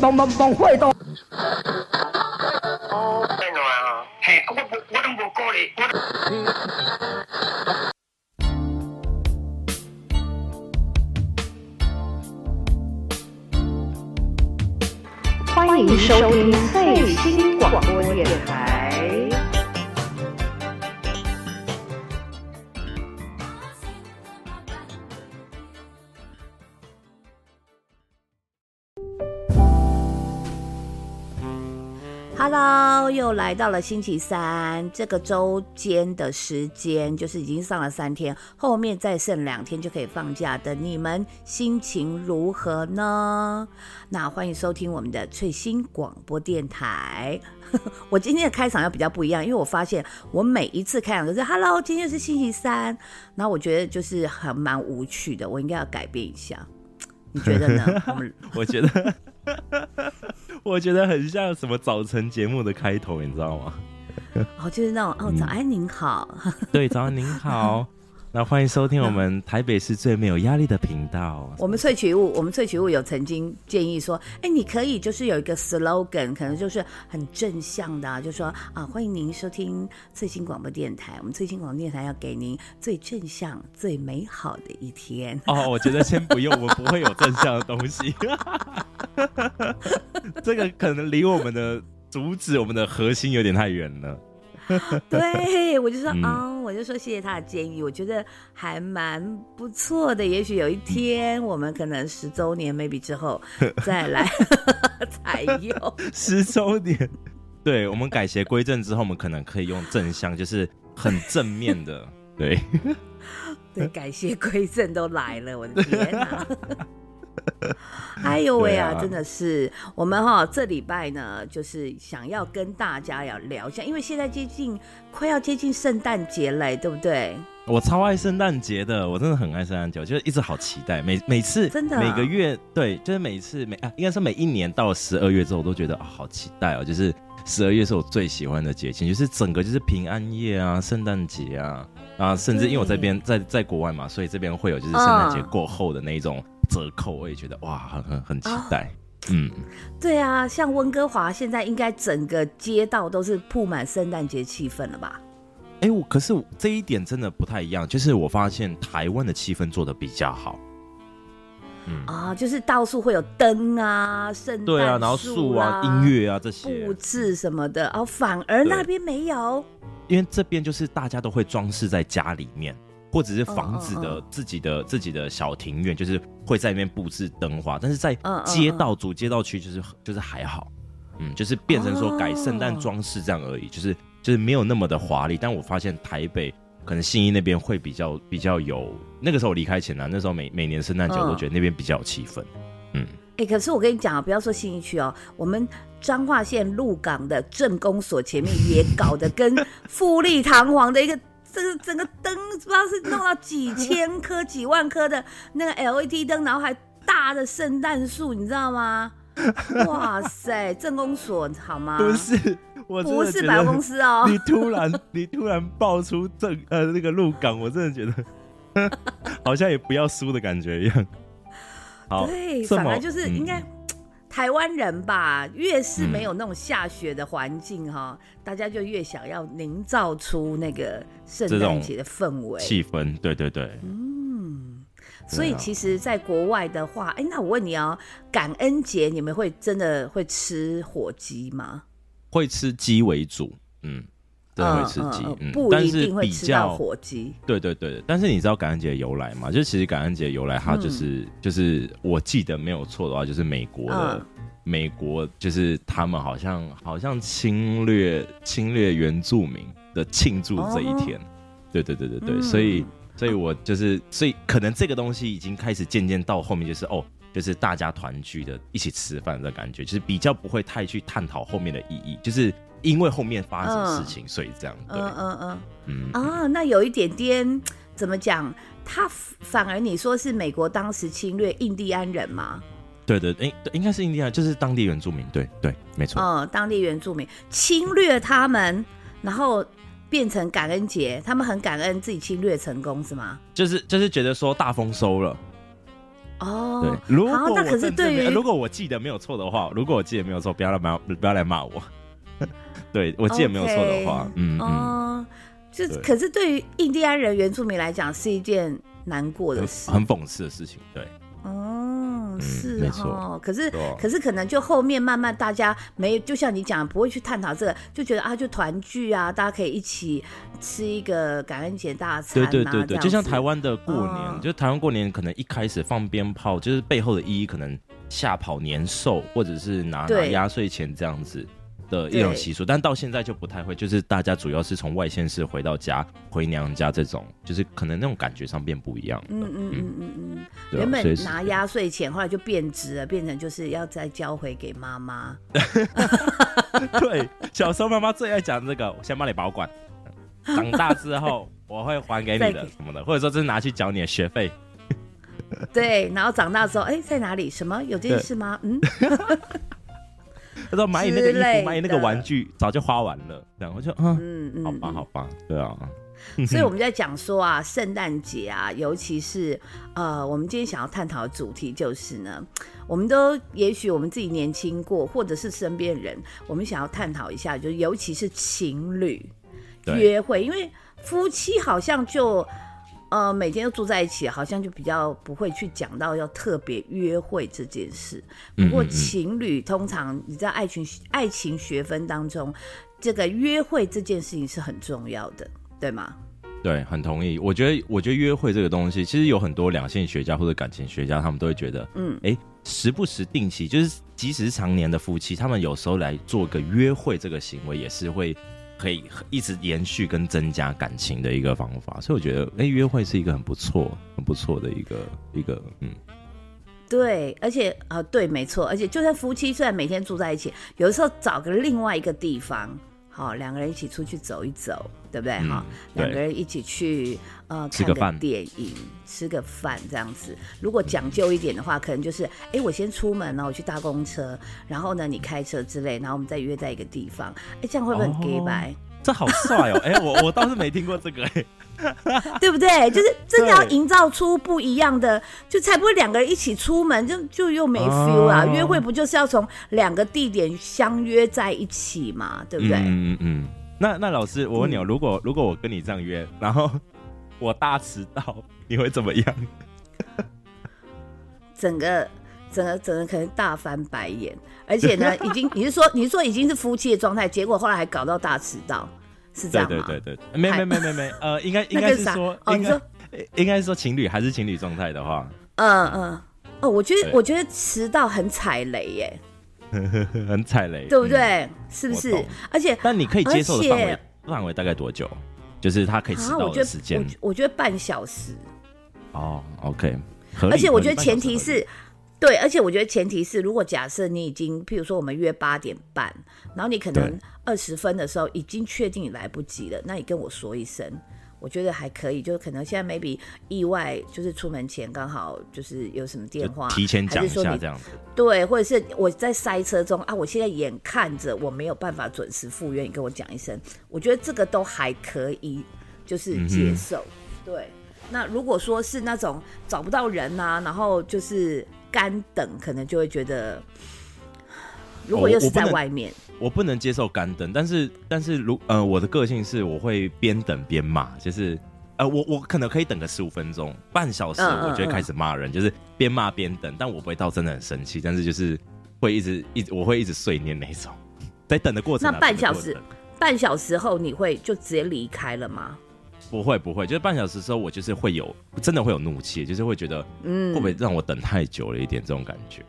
帮帮帮会到。欢迎收听最新广播电台。又来到了星期三，这个周间的时间就是已经上了三天，后面再剩两天就可以放假的，你们心情如何呢？那欢迎收听我们的最新广播电台。我今天的开场要比较不一样，因为我发现我每一次开场都是 Hello，今天是星期三，然后我觉得就是很蛮无趣的，我应该要改变一下。你觉得呢？我觉得。我觉得很像什么早晨节目的开头，你知道吗？哦，就是那种哦，早安您好，对，早安您好。那欢迎收听我们台北市最没有压力的频道。我们萃取物，我们萃取物有曾经建议说，哎，你可以就是有一个 slogan，可能就是很正向的，就说啊，欢迎您收听最新广播电台。我们最新广播电台要给您最正向、最美好的一天。哦，我觉得先不用，我们不会有正向的东西。这个可能离我们的主旨、我们的核心有点太远了。对，我就说啊，我就说谢谢他的建议，我觉得还蛮不错的。也许有一天我们可能十周年，maybe 之后 再来 采用十周年。对我们改邪归正之后，我们可能可以用正向，就是很正面的。对，对，改邪归正都来了，我的天哪！哎呦喂啊，真的是我们哈这礼拜呢，就是想要跟大家要聊一下，因为现在接近快要接近圣诞节嘞，对不对？我超爱圣诞节的，我真的很爱圣诞节，就是一直好期待，每每次真的每个月对，就是每次每啊，应该是每一年到十二月之后，我都觉得啊好期待哦，就是十二月是我最喜欢的节庆，就是整个就是平安夜啊，圣诞节啊啊，甚至因为我这边在在国外嘛，所以这边会有就是圣诞节过后的那一种。折扣我也觉得哇，很很很期待。嗯，对啊，像温哥华现在应该整个街道都是铺满圣诞节气氛了吧？哎，我可是这一点真的不太一样，就是我发现台湾的气氛做的比较好。嗯啊，就是到处会有灯啊，圣诞对啊，然后树啊、音乐啊这些布置什么的，哦，反而那边没有，因为这边就是大家都会装饰在家里面。或者是房子的自己的自己的小庭院，就是会在那边布置灯花，但是在街道主街道区就是就是还好，嗯，就是变成说改圣诞装饰这样而已，就是就是没有那么的华丽。但我发现台北可能信义那边会比较比较有，那个时候我离开前呢，那时候每每年圣诞节我都觉得那边比较有气氛，嗯，哎，可是我跟你讲啊，不要说信义区哦，我们彰化县鹿港的镇公所前面也搞得跟富丽堂皇的一个。这个整个灯不知道是弄到几千颗、几万颗的那个 LED 灯，然后还大的圣诞树，你知道吗？哇塞，正公所好吗？不是，我不是百货公司哦。你突然，你突然爆出正呃那个鹿港，我真的觉得 好像也不要输的感觉一样。好，对，本来就是应该。台湾人吧，越是没有那种下雪的环境哈，大家就越想要营造出那个圣诞节的氛围气氛。对对对，嗯，所以其实，在国外的话，哎，那我问你哦，感恩节你们会真的会吃火鸡吗？会吃鸡为主，嗯。会吃鸡，嗯，不一定会吃到火鸡。对对对，但是你知道感恩节由来吗？就是其实感恩节由来，它就是就是我记得没有错的话，就是美国的美国，就是他们好像好像侵略侵略原住民的庆祝这一天。对对对对对，所以所以我就是所以可能这个东西已经开始渐渐到后面就是哦，就是大家团聚的一起吃饭的感觉，就是比较不会太去探讨后面的意义，就是。因为后面发生什么事情，所以这样。嗯嗯嗯嗯啊，那有一点点怎么讲？他反而你说是美国当时侵略印第安人吗？对对，应应该是印第安，就是当地原住民。对对，没错。嗯，当地原住民侵略他们，然后变成感恩节，他们很感恩自己侵略成功，是吗？就是就是觉得说大丰收了。哦，对，如果好那可是对于如果我记得没有错的话，如果我记得没有错，不要来骂，不要来骂我。对我记得没有错的话嗯嗯，哦，就可是对于印第安人原住民来讲是一件难过的事。很讽刺的事情。对，哦，是没哈错，可是啊。可是可能就后面慢慢大家没，就像你讲，不会去探讨这个，就觉得啊，就团聚啊，大家可以一起吃一个感恩节大餐、啊，对对对对，就像台湾的过年，嗯。就台湾过年可能一开始放鞭炮，就是背后的意义可能吓跑年兽，或者是拿拿对压岁钱这样子的一种习俗，但到现在就不太会，就是大家主要是从外县市回到家回娘家这种，就是可能那种感觉上变不一样了。嗯嗯嗯嗯嗯，原本拿压岁钱，后来就变值了，变成就是要再交回给妈妈。对，小时候妈妈最爱讲这个，我先帮你保管，长大之后我会还给你的什么的，或者说这是拿去缴你的学费。对，然后长大之后，哎，在哪里？什么有这件事吗？嗯，他说买你那个衣服，买你那个玩具，早就花完了。这样我就嗯，嗯嗯，好吧，嗯好吧，对啊，所以我们在讲说啊，圣诞节啊，尤其是呃，我们今天想要探讨的主题就是呢，我们都也许我们自己年轻过，或者是身边人，我们想要探讨一下，就是尤其是情侣对约会，因为夫妻好像就。呃，每天都住在一起，好像就比较不会去讲到要特别约会这件事。不过情侣通常你在爱情爱情学分当中，这个约会这件事情是很重要的，对吗？对，很同意。我觉得，我觉得约会这个东西，其实有很多两性学家或者感情学家，他们都会觉得，嗯哎，时不时定期，就是即使是常年的夫妻，他们有时候来做个约会这个行为，也是会可以一直延续跟增加感情的一个方法。所以我觉得，哎，约会是一个很不错、很不错的一个一个，嗯，对，而且啊、对，没错，而且就算夫妻虽然每天住在一起，有的时候找个另外一个地方，好、两个人一起出去走一走，对不对？哈、嗯两个人一起去呃看个电影，吃个饭这样子。如果讲究一点的话，可能就是哎，我先出门呢，我去搭公车，然后呢你开车之类，然后我们再约在一个地方，哎，这样会不会很 gay 哦白？这好帅哦！哎，我我倒是没听过这个，哎，对不对？就是真的要对营造出不一样的，就才不会两个人一起出门，就就又没 feel 啊。哦约会不就是要从两个地点相约在一起嘛，对不对？嗯嗯嗯。那那老师，我问你哦，如果如果我跟你这样约，然后我大迟到，你会怎么样？整个整个整个可能大翻白眼，而且呢，已经你是说你是说已经是夫妻的状态，结果后来还搞到大迟到，是这对？对对对，没没没没没，呃，应该 应该是说，哦，应该你说。应该是说情侣还是情侣状态的话，嗯嗯。哦，我觉得我觉得迟到很踩雷耶，很踩雷，对不嗯？对？是不是？而且但你可以接受的范围范围大概多久？就是他可以迟啊，到的时间。我我觉得半小时。哦，OK，而且我觉得前提是，对，而且我觉得前提是，如果假设你已经，譬如说我们约八点半，然后你可能二十分的时候已经确定你来不及了，那你跟我说一声，我觉得还可以。就是可能现在 maybe 意外，就是出门前刚好就是有什么电话，提前讲一下这样子。对，或者是我在塞车中啊，我现在眼看着我没有办法准时赴约，你跟我讲一声，我觉得这个都还可以，就是嗯接受。对，那如果说是那种找不到人啊，然后就是干等，可能就会觉得，如果又是在外面，我不能接受干等，但是但是如呃我的个性是我会边等边骂，就是呃我我可能可以等个十五分钟、半小时，我就会开始骂人，就是边骂边等，但我不会到真的很生气，但是就是会一直一直我会一直碎念那种，在等的过程啊、那半小时半小时后你会就直接离开了吗？不会不会，就是半小时之后我就是会有真的会有怒气，就是会觉得嗯，会不会让我等太久了一点这种感觉，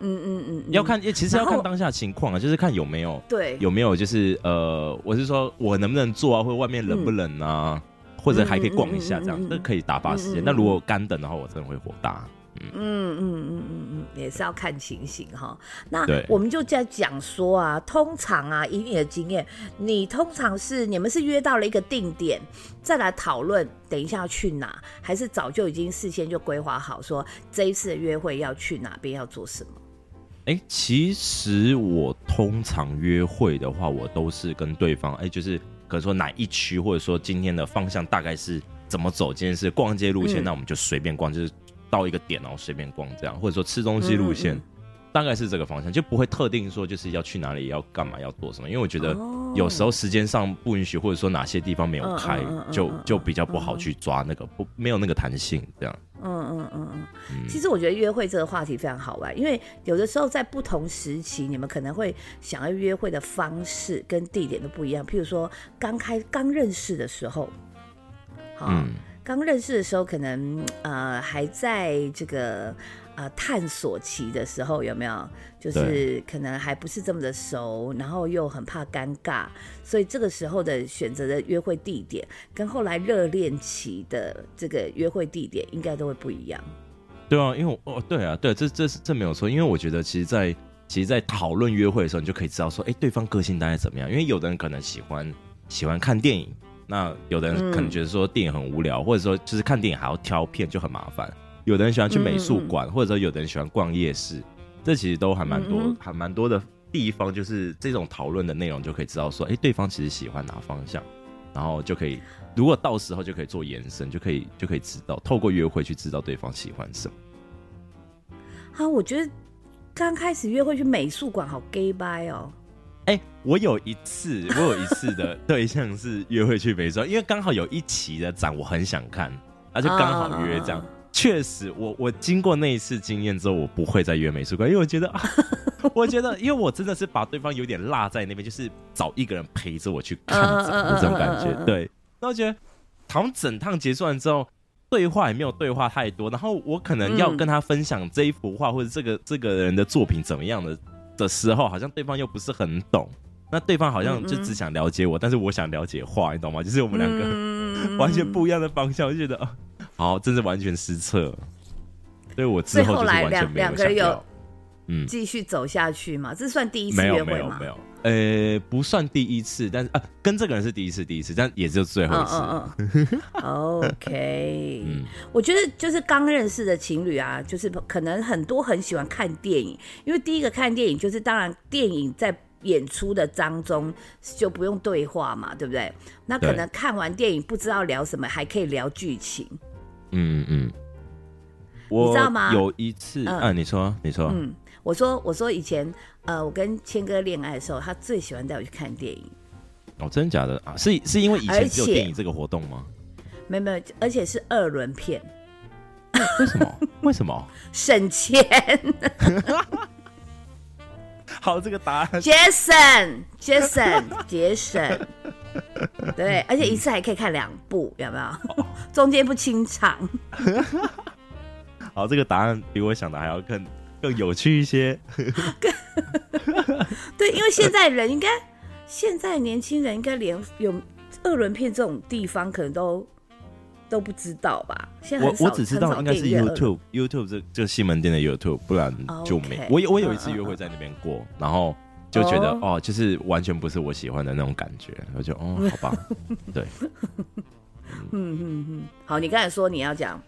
嗯嗯嗯，嗯。要看其实要看当下情况啊，就是看有没有对。有没有就是呃，我是说我能不能做啊，或者外面冷不冷啊，或者还可以逛一下这样那嗯嗯嗯，可以打发时间。那如果干等的话，我真的会火大。嗯嗯嗯嗯嗯，也是要看情形哈。那我们就在讲说啊，通常啊，以你的经验，你通常是你们是约到了一个定点，再来讨论等一下要去哪，还是早就已经事先就规划好说这一次的约会要去哪边要做什么？哎、其实我通常约会的话，我都是跟对方，哎、就是可能说哪一区，或者说今天的方向大概是怎么走，今天是逛街路线，那我们就随便逛，就是到一个点然后随便逛这样，或者说吃东西路线。大概是这个方向，就不会特定说就是要去哪里、要干嘛、要做什么。因为我觉得有时候时间上不允许，或者说哪些地方没有开，就就比较不好去抓那个不没有那个弹性这样。嗯嗯嗯嗯。其实我觉得约会这个话题非常好玩，因为有的时候在不同时期，你们可能会想要约会的方式跟地点都不一样。譬如说刚开刚认识的时候，好，刚认识的时候可能呃还在这个。啊，探索期的时候有没有？就是可能还不是这么的熟，然后又很怕尴尬，所以这个时候的选择的约会地点，跟后来热恋期的这个约会地点应该都会不一样。对啊，因为哦，对啊，对，这这是这没有错，因为我觉得其实，在其实，在讨论约会的时候，你就可以知道说，哎，对方个性大概怎么样？因为有的人可能喜欢喜欢看电影，那有的人可能觉得说电影很无聊，或者说就是看电影还要挑片就很麻烦。有的人喜欢去美术馆，或者说有的人喜欢逛夜市，这其实都还蛮多，还蛮多的地方，就是这种讨论的内容就可以知道说，哎，对方其实喜欢哪方向，然后就可以，如果到时候就可以做延伸，就可以就可以知道，透过约会去知道对方喜欢什么。好，我觉得刚开始约会去美术馆好 gay bye 哦。哎，我有一次，我有一次的 对象是约会去美术馆，因为刚好有一期的展我很想看，而且刚好约这样。确实，我我经过那一次经验之后，我不会再约美术馆，因为我觉得啊，我觉得，因为我真的是把对方有点落在那边，就是找一个人陪着我去看这种感觉。对，那我觉得，好像整趟结束完之后，对话也没有对话太多，然后我可能要跟他分享这一幅画或者这个这个人的作品怎么样的的时候，好像对方又不是很懂，那对方好像就只想了解我，但是我想了解话，你懂吗？就是我们两个 完全不一样的方向，我觉得啊。好，真是完全失策。所以我之后就是完全没有想要，嗯，继续走下去嘛？这算第一次约会吗？没有，呃，不算第一次，但是啊，跟这个人是第一次，第一次，但也就最后一次嗯。OK，嗯，我觉得就是刚认识的情侣啊，就是可能很多很喜欢看电影，因为第一个看电影就是当然电影在演出的当中就不用对话嘛，对不对？那可能看完电影不知道聊什么，还可以聊剧情。嗯嗯，我知道吗？有一次，嗯，你说，你说，嗯，我说，我说以前，呃，我跟谦哥恋爱的时候，他最喜欢带我去看电影。哦，真的假的啊？是是因为以前只有电影这个活动吗？没没有，而且是二轮片。为什么？为什么？省钱。好，这个答案。Jason，Jason，节省。对，而且一次还可以看两部，有没有？中间不清场。好，这个答案比我想的还要更更有趣一些。对，因为现在人应该，现在年轻人应该连有二轮片这种地方可能都都不知道吧？现在我我只知道应该是 YouTube，YouTube 这这西门店的 YouTube，不然就没。我有我有一次约会在那边过，然后。就觉得哦，就是完全不是我喜欢的那种感觉，我就哦，好吧，对，嗯嗯嗯，好，你刚才说你要讲，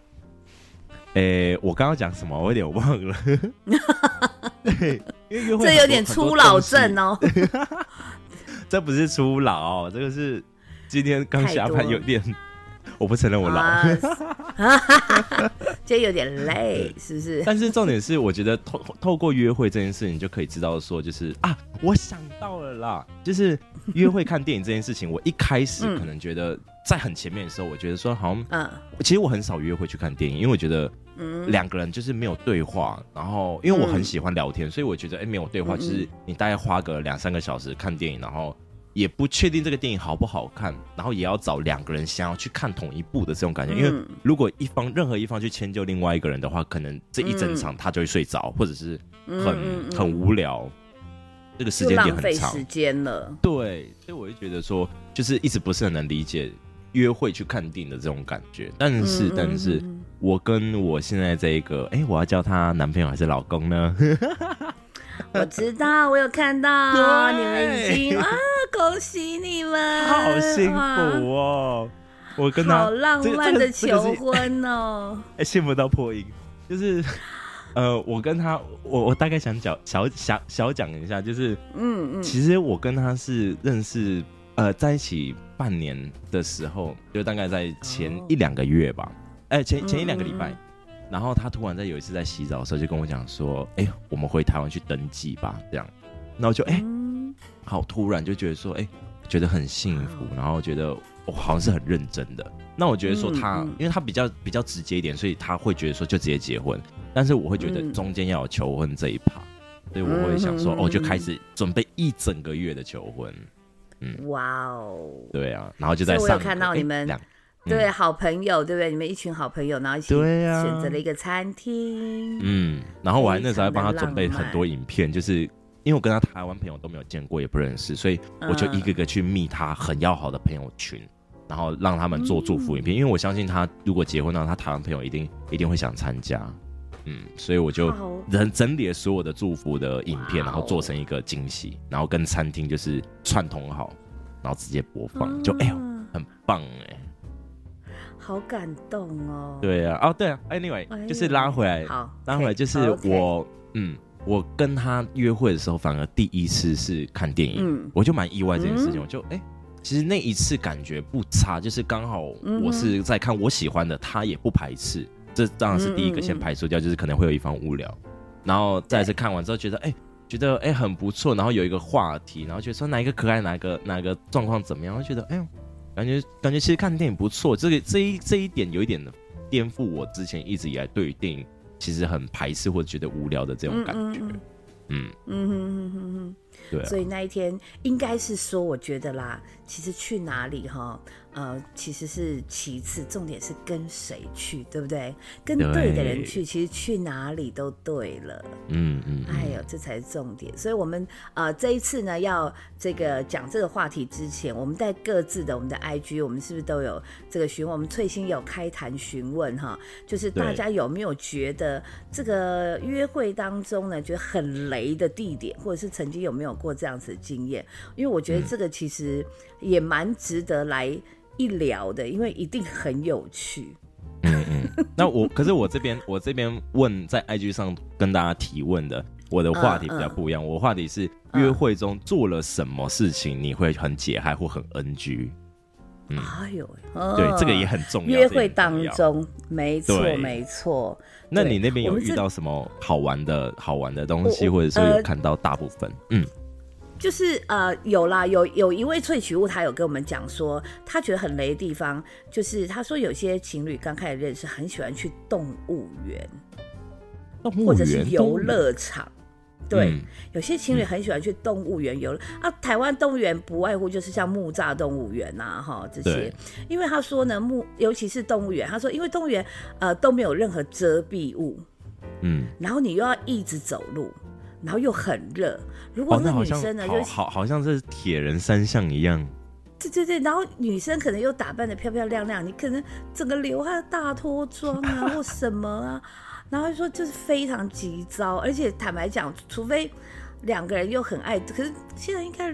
诶，我刚刚讲什么？我有点忘了，对，因为约会这有点初老症哦，这不是初老，这个是今天刚下班有点。我不承认我老，今天有点累，是不是？但是重点是，我觉得透透过约会这件事情，就可以知道说，就是啊，我想到了啦，就是约会看电影这件事情，我一开始可能觉得在很前面的时候，我觉得说，好像，嗯，其实我很少约会去看电影，因为我觉得，嗯，两个人就是没有对话，然后因为我很喜欢聊天，所以我觉得，哎，没有对话，就是你大概花个两三个小时看电影，然后。也不确定这个电影好不好看，然后也要找两个人想要去看同一部的这种感觉。因为如果一方任何一方去迁就另外一个人的话，可能这一整场他就会睡着，或者是很很无聊。这个时间点很长，时间了。对，所以我就觉得说，就是一直不是很能理解约会去看电影的这种感觉。但是，但是我跟我现在这一个，哎，我要叫他男朋友还是老公呢？我知道，我有看到你们已经啊，恭喜你们，好幸福哦！我跟他好浪漫的求婚哦，哎，幸福到破音，就是 呃，我跟他，我我大概想讲小小小讲一下，就是嗯嗯，其实我跟他是认识呃在一起半年的时候，就大概在前一两个月吧，哎，前前一两个礼拜。然后他突然在有一次在洗澡的时候就跟我讲说：“哎、我们回台湾去登记吧。”这样，然后就哎、嗯，好突然就觉得说，哎、觉得很幸福，然后觉得我、好像是很认真的。那我觉得说他，因为他比较比较直接一点，所以他会觉得说就直接结婚。但是我会觉得嗯中间要有求婚这一趴，所以我会想说，嗯哦，就开始准备一整个月的求婚。哇哦，对啊，然后就在上我有看到你们对，好朋友，对不对？你们一群好朋友，然后一起选择了一个餐厅，嗯，然后我还那时候还帮他准备很多影片，就是因为我跟他台湾朋友都没有见过，也不认识，所以我就一个个去密他很要好的朋友群，然后让他们做祝福影片，因为我相信他如果结婚了，他台湾朋友一定一定会想参加，嗯，所以我就好。整整理了所有的祝福的影片，然后做成一个惊喜，然后跟餐厅就是串通好，然后直接播放，就哎呦啊很棒哎、好感动哦。对啊，哦对啊，anyway 哎就是拉回来，好，拉回来就是我，嗯，我跟他约会的时候，反而第一次是看电影，嗯。我就蛮意外这件事情，嗯。我就哎、其实那一次感觉不差，就是刚好我是在看我喜欢的，他也不排斥，这当然是第一个嗯嗯嗯先排除掉，就是可能会有一方无聊，然后再来是看完之后觉得哎。觉得哎、很不错，然后有一个话题，然后觉得说哪一个可爱，哪一个哪个状况怎么样，我就觉得哎呦，感觉感觉其实看电影不错，这个这一这一点有一点颠覆我之前一直以来对于电影其实很排斥或者觉得无聊的这种感觉。嗯嗯，嗯哼哼哼哼。对啊所，以那一天应该是说，我觉得啦，其实去哪里哈，呃，其实是其次，重点是跟谁去，对不对？跟对的人去，其实去哪里都对了。嗯嗯，嗯哎呦，这才是重点。所以，我们呃这一次呢，要这个讲这个话题之前，我们在各自的我们的 IG，我们是不是都有这个询问？我们翠心有开坛询问哈，就是大家有没有觉得这个约会当中呢，觉得很雷的地点，或者是曾经有没有过这样子的经验？因为我觉得这个其实也蛮值得来一聊的，因为一定很有趣。嗯嗯。那我可是我这边我这边问在 IG 上跟大家提问的，我的话题比较不一样。我话题是约会中做了什么事情你会很解嗨或很 NG？嗯哎呦，对，这个嗯也很重要。约会当，中，没错没错。那你那边有遇到什么好玩的好玩的东西，或者说有呃看到大部分？嗯，就是呃有啦，有有一位萃取物，他有跟我们讲说，他觉得很雷的地方，就是他说有些情侣刚开始认识，很喜欢去动物园或者是游乐场。对，嗯有些情侣很喜欢去动物园游乐、啊。台湾动物园不外乎就是像木栅动物园呐，哈这些。因为他说呢，木尤其是动物园，他说因为动物园呃都没有任何遮蔽物，嗯，然后你又要一直走路，然后又很热。如果哦，那那好像女生呢，就好好好像是铁人三项一样。对对对，然后女生可能又打扮的漂漂亮亮，你可能整个流汗大脱妆啊，或什么啊，然后就说就是非常急躁，而且坦白讲，除非两个人又很爱，可是现在应该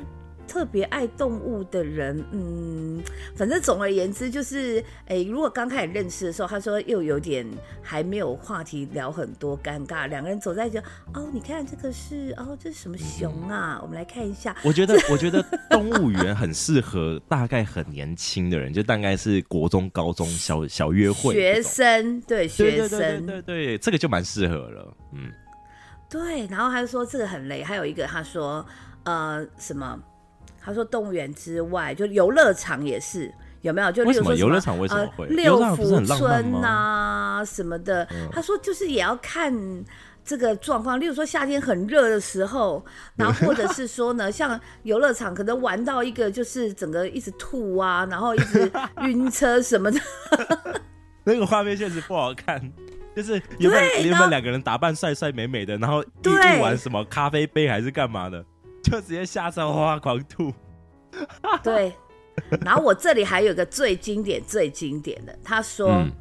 特别爱动物的人，嗯，反正总而言之就是，哎，如果刚开始认识的时候，他说又有点还没有话题聊很多，尴尬，两个人走在一起，哦，你看这个是哦，这是什么熊啊？我们来看一下，我觉得，我觉得动物园很适合大概很年轻的人，就大概是国中、高中小小约会学生对对学生对对对，这个就蛮适合了。嗯，对，然后他就说这个很累，还有一个他说呃什么？他说动物园之外，就游乐场也是有没有？就例为什么如说游乐场为什么呃会游六乐场不是福很浪漫村呐、什么的？他说就是也要看。这个状况，例如说夏天很热的时候，然后或者是说呢，像游乐场可能玩到一个就是整个一直吐啊，然后一直晕车什么的，那个画面确实不好看。就是原本对然后原本两个人打扮帅帅美美的，然后一对一玩什么咖啡杯还是干嘛的，就直接下车哗狂吐。对。然后我这里还有个最经典、最经典的，他说，嗯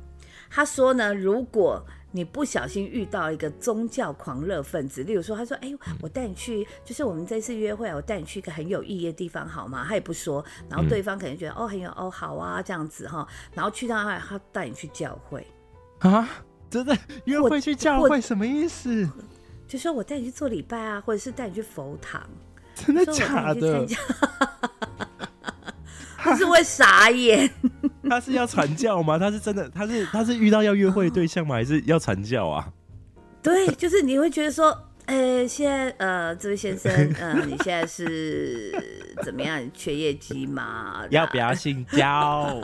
他说呢，如果你不小心遇到一个宗教狂热分子，例如说，他说：“哎，我带你去，就是我们这次约会啊，我带你去一个很有意义的地方，好吗？”他也不说，然后对方可能觉得、哦很有哦好啊这样子哈，然后去到他他带你去教会，啊，真的约会去教我会什么意思？就说我带你去做礼拜啊，或者是带你去佛堂，真的假的你去参？加，就是会傻眼。他是要传教吗？他是真的，他是他是遇到要约会对象吗？还是要传教啊？对，就是你会觉得说，呃，现在呃，这位先生，呃，你现在是怎么样？缺业绩吗？要不要性交？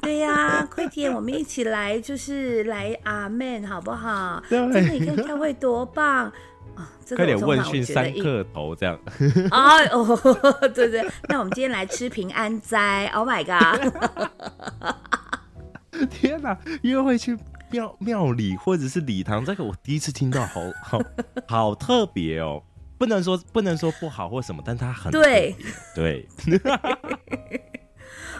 对呀，快点，我们一起来，就是来阿门，好不好？真的，你看教会多棒啊！快点问讯三克头这样。哎 哦，对对，那我们今天来吃平安斋。Oh my god！天哪，约会去。庙庙里或者是礼堂，这个我第一次听到，好好好特别哦！不能说不能说不好或什么，但它很对对。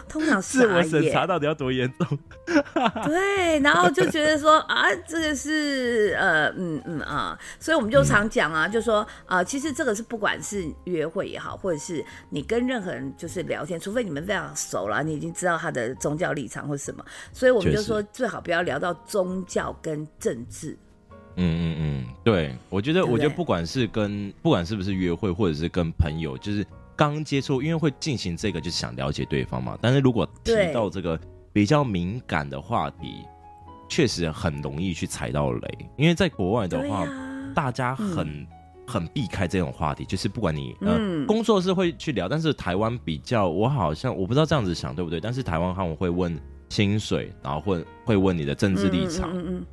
通常自我审查到底要多严重？对，然后就觉得说 啊，这个是呃嗯嗯啊，所以我们就常讲啊，就说啊，其实这个是不管是约会也好，或者是你跟任何人就是聊天，除非你们非常熟了，你已经知道他的宗教立场或什么，所以我们就说最好不要聊到宗教跟政治。嗯嗯嗯，对，我觉得我觉得不管是跟不管是不是约会，或者是跟朋友，就是。刚接触，因为会进行这个，就是想了解对方嘛。但是如果提到这个比较敏感的话题，确实很容易去踩到雷。因为在国外的话，大家很很避开这种话题，就是不管你呃工作是会去聊，但是台湾比较，我好像我不知道这样子想对不对。但是台湾他们会问薪水，然后会会问你的政治立场，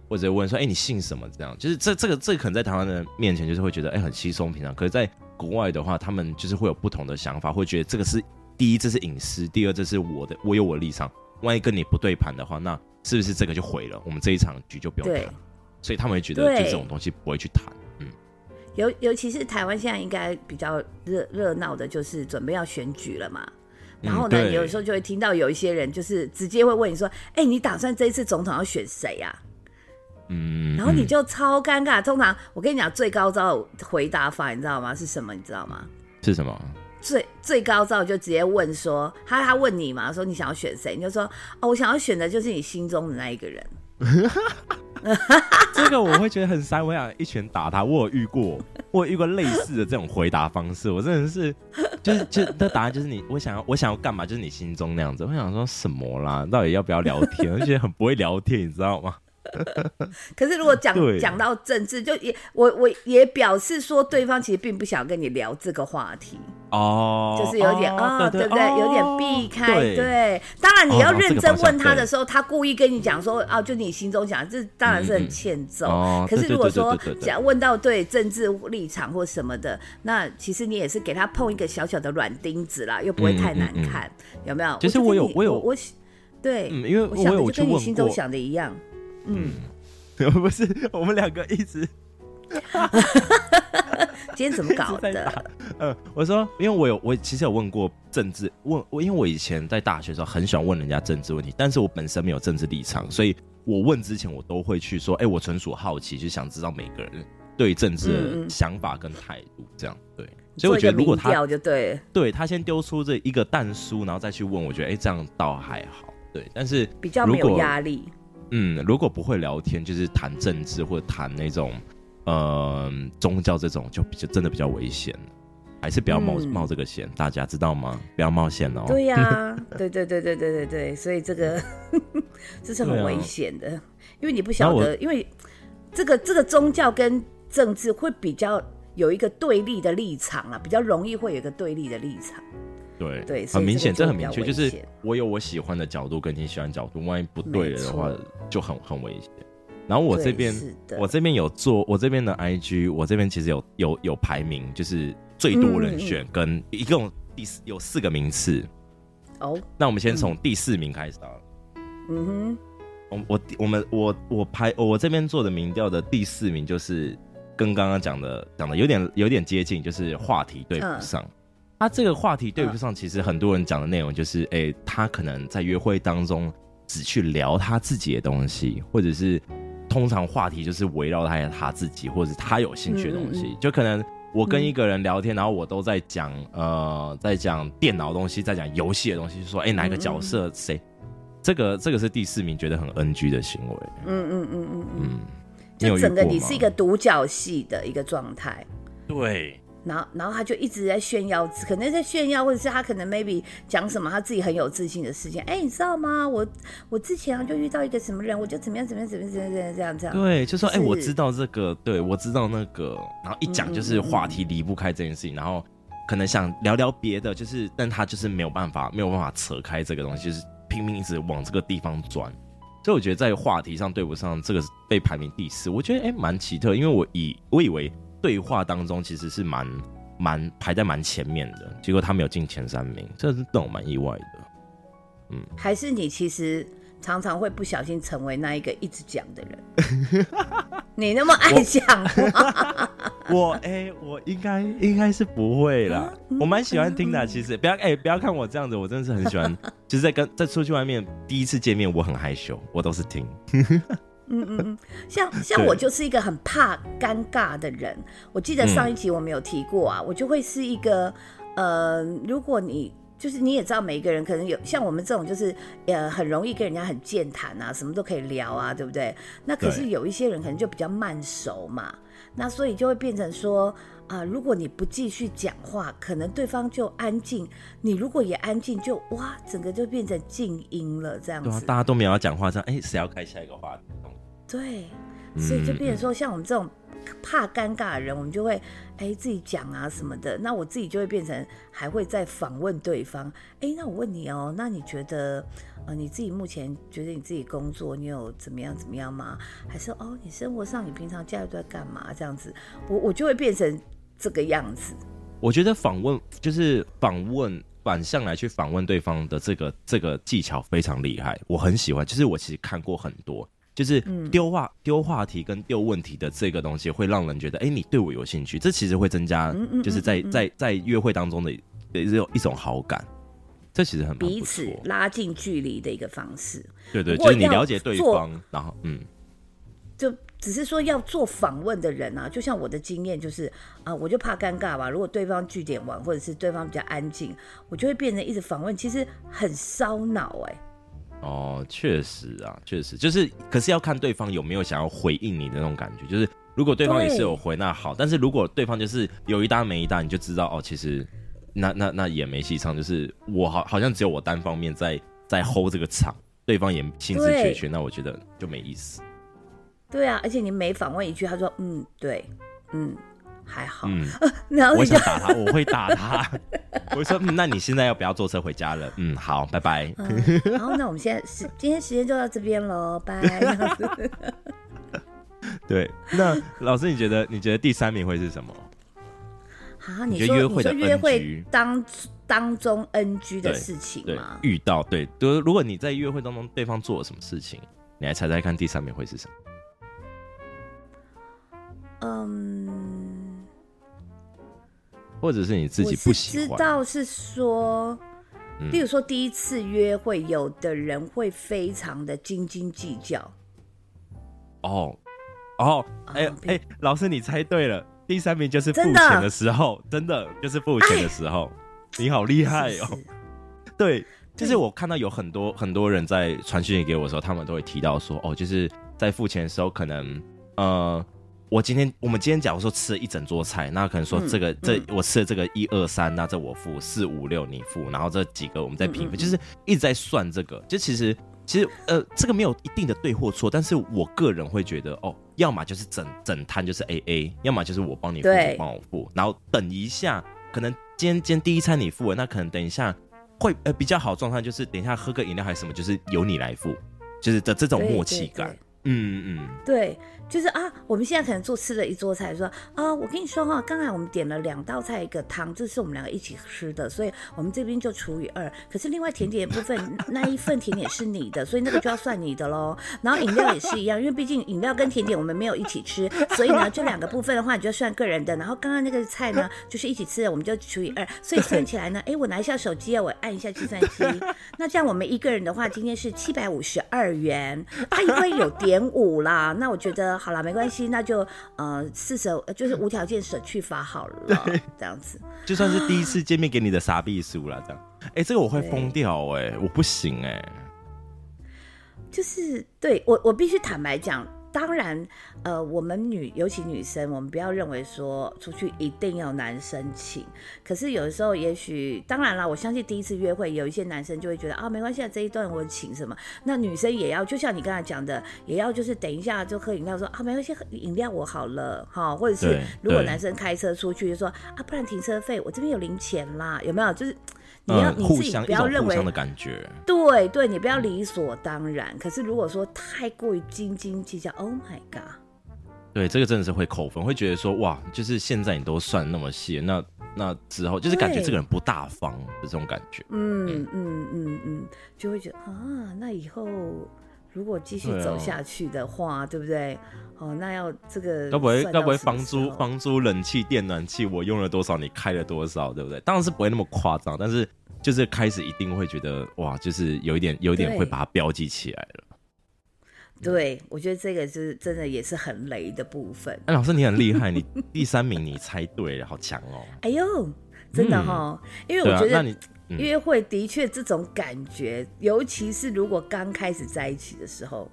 或者问说，哎，你姓什么？这样，就是这这个这可能在台湾人面前，就是会觉得哎很稀松平常。可是，在国外的话，他们就是会有不同的想法，会觉得这个是第一，这是隐私；第二，这是我的，我有我的立场。万一跟你不对盘的话，那是不是这个就毁了？我们这一场局就不用谈。所以他们会觉得，就这种东西不会去谈。嗯，尤尤其是台湾现在应该比较热热闹的，就是准备要选举了嘛。然后呢，有时候就会听到有一些人就是直接会问你说：“哎，你打算这一次总统要选谁呀？”嗯，然后你就超尴尬。通常我跟你讲最高招回答法，你知道吗？是什么？你知道吗？是什么？最最高招就直接问说，他他问你嘛，说你想要选谁？你就说哦，我想要选的就是你心中的那一个人。这个我会觉得很塞，我想一拳打他。我有遇过，我有遇过类似的这种回答方式，我真的是就是就那答案就是你，我想要我想要干嘛，就是你心中那样子。我想说什么啦？到底要不要聊天？而且很不会聊天，你知道吗？可是如果讲讲到政治，就也我我也表示说，对方其实并不想跟你聊这个话题哦，就是有点啊，对不对？有点避开。对，当然你要认真问他的时候，他故意跟你讲说啊，就你心中想，这当然是很欠揍。可是如果说讲问到对政治立场或什么的，那其实你也是给他碰一个小小的软钉子啦，又不会太难看，有没有？其实我有我有我对，因为我有就跟你心中想的一样。嗯，不是，我们两个一直，今天怎么搞的？呃，我说，因为我有，我其实有问过政治，问我，因为我以前在大学的时候很喜欢问人家政治问题，但是我本身没有政治立场，所以我问之前我都会去说，哎，我纯属好奇，就想知道每个人对政治的想法跟态度，这样对。所以我觉得如果他就对，对他先丢出这一个弹书，然后再去问，我觉得哎，这样倒还好，对。但是比较没有压力。嗯，如果不会聊天，就是谈政治或者谈那种呃宗教这种，就比较真的比较危险，还是不要冒冒这个险，大家知道吗？不要冒险哦。对呀，对对对对对对对，所以这个 这是很危险的，因为你不晓得，因为这个这个宗教跟政治会比较有一个对立的立场啊，比较容易会有一个对立的立场。对对，很明显，这很明确，就是我有我喜欢的角度，跟你喜欢角度，万一不对了的话，就很很危险。然后我这边，我这边有做，我这边的 IG，我这边其实有有有排名，就是最多人选，跟一共第四有四个名次。哦，那我们先从第四名开始啊。嗯哼，我我我们我我排我这边做的民调的第四名，就是跟刚刚讲的讲的有点有点接近，就是话题对不上。他这个话题对不上，其实很多人讲的内容就是，哎，他可能在约会当中只去聊他自己的东西，或者是通常话题就是围绕他他自己或者他有兴趣的东西。就可能我跟一个人聊天，然后我都在讲呃，在讲电脑东西，在讲游戏的东西，说哎哪个角色谁？这个这个是第四名觉得很 NG 的行为。嗯嗯嗯嗯嗯，就整个你是一个独角戏的一个状态。对。然后然后他就一直在炫耀，可能在炫耀，或者是他可能 maybe 讲什么他自己很有自信的事情。哎，你知道吗？我我之前就遇到一个什么人，我就怎么样怎么样怎么样怎么样这样这样。对，就说哎，我知道这个，对我知道那个，然后一讲就是话题离不开这件事情，然后可能想聊聊别的，就是但他就是没有办法没有办法扯开这个东西，就是拼命一直往这个地方钻。所以我觉得在话题上对不上，这个被排名第四，我觉得哎蛮奇特，因为我以我以为对话当中其实是蛮蛮排在蛮前面的，结果他没有进前三名，这是让我蛮意外的。嗯，还是你其实。常常会不小心成为那一个一直讲的人。你那么爱讲话，我哎，我应该应该是不会啦。我蛮喜欢听的，其实不要哎，不要看我这样子，我真的是很喜欢。就是在跟在出去外面第一次见面，我很害羞，我都是听。嗯嗯嗯，像 像我就是一个很怕尴尬的人。我记得上一集我们有提过啊，我就会是一个呃，如果你。就是你也知道，每一个人可能有像我们这种，就是呃很容易跟人家很健谈啊，什么都可以聊啊，对不对？那可是有一些人可能就比较慢熟嘛，那所以就会变成说啊，如果你不继续讲话，可能对方就安静；你如果也安静，就哇，整个就变成静音了这样子。大家都没有要讲话，这样哎，谁要开下一个话题？对，所以就变成说，像我们这种。怕尴尬的人，我们就会哎自己讲啊什么的。那我自己就会变成还会再访问对方。哎，那我问你哦，那你觉得呃你自己目前觉得你自己工作你有怎么样怎么样吗？还是哦你生活上你平常假日都在干嘛？这样子，我我就会变成这个样子。我觉得访问就是访问反向来去访问对方的这个这个技巧非常厉害，我很喜欢。就是我其实看过很多。就是丢话丢话题跟丢问题的这个东西，会让人觉得，哎，你对我有兴趣，这其实会增加，就是在在在约会当中的一种一种好感，这其实很彼此拉近距离的一个方式。对对，就是你了解对方，然后嗯，就只是说要做访问的人啊，就像我的经验就是啊，我就怕尴尬吧，如果对方据点完，或者是对方比较安静，我就会变成一直访问，其实很烧脑哎。哦，确实啊，确实就是，可是要看对方有没有想要回应你的那种感觉。就是如果对方也是有回，那好；但是如果对方就是有一搭没一搭，你就知道哦，其实那那那也没戏唱。就是我好好像只有我单方面在在 hold 这个场，对方也心思缺缺，那我觉得就没意思。对啊，而且你每访问一句，他说嗯，对，嗯。还好，嗯，然后我想打他，我会打他。我说，那你现在要不要坐车回家了？嗯，好，拜拜。然后，那我们现在时今天时间就到这边喽，拜。对，那老师，你觉得你觉得第三名会是什么？啊，你说约会的约会当当中 NG 的事情吗？遇到对，就是如果你在约会当中对方做了什么事情，你来猜猜看第三名会是什么？嗯。或者是你自己不喜欢？知道是说，例如说第一次约会，有的人会非常的斤斤计较。哦，哦，哎哎，老师你猜对了，第三名就是付钱的时候，真的就是付钱的时候，你好厉害哦。对，就是我看到有很多很多人在传讯息给我的时候，他们都会提到说，哦，就是在付钱的时候，可能呃。我今天我们今天假如说吃了一整桌菜，那可能说这个这我吃了这个一二三，那这我付四五六你付，然后这几个我们再平分，就是一直在算这个。就其实其实呃这个没有一定的对或错，但是我个人会觉得哦，要么就是整整摊就是 A A，要么就是我帮你付你帮我付，然后等一下可能今天今天第一餐你付了，那可能等一下会呃比较好状态就是等一下喝个饮料还是什么，就是由你来付，就是的这种默契感。嗯嗯，对。就是啊，我们现在可能做吃了一桌菜，说啊，我跟你说哈，刚才我们点了两道菜一个汤，这是我们两个一起吃的，所以我们这边就除以二。可是另外甜点部分那一份甜点是你的，所以那个就要算你的喽。然后饮料也是一样，因为毕竟饮料跟甜点我们没有一起吃，所以呢这两个部分的话你就算个人的。然后刚刚那个菜呢就是一起吃的，我们就除以二，所以算起来呢，哎，我拿一下手机啊，我按一下计算机，那这样我们一个人的话今天是七百五十二元，啊因为有点五啦，那我觉得。好了，没关系，那就呃，四舍就是无条件舍去法好了，这样子，就算是第一次见面给你的傻逼书了，这样，哎，这个我会疯掉，哎，我不行，哎，就是对我，我必须坦白讲。当然，呃，我们女尤其女生，我们不要认为说出去一定要男生请。可是有的时候，也许当然了，我相信第一次约会，有一些男生就会觉得啊，没关系，这一段我请什么。那女生也要，就像你刚才讲的，也要就是等一下就喝饮料，说啊，没关系，饮料我好了，哈，或者是如果男生开车出去，就说啊，不然停车费我这边有零钱啦，有没有？就是你要你自己不要认为的感觉，对对，你不要理所当然。可是如果说太过于斤斤计较，Oh my god！对，这个真的是会扣分，会觉得说哇，就是现在你都算那么细，那那之后就是感觉这个人不大方的这种感觉。嗯嗯嗯嗯，就会觉得啊，那以后如果继续走下去的话，对不对？哦，那要这个该不会该不会房租房租冷气电暖气我用了多少，你开了多少，对不对？当然是不会那么夸张，但是就是开始一定会觉得哇，就是有一点有一点会把它标记起来了。对，我觉得这个是真的，也是很雷的部分。哎，老师你很厉害，你第三名你猜对了，好强哦！哎呦，真的哈，因为我觉得约会的确这种感觉，尤其是如果刚开始在一起的时候，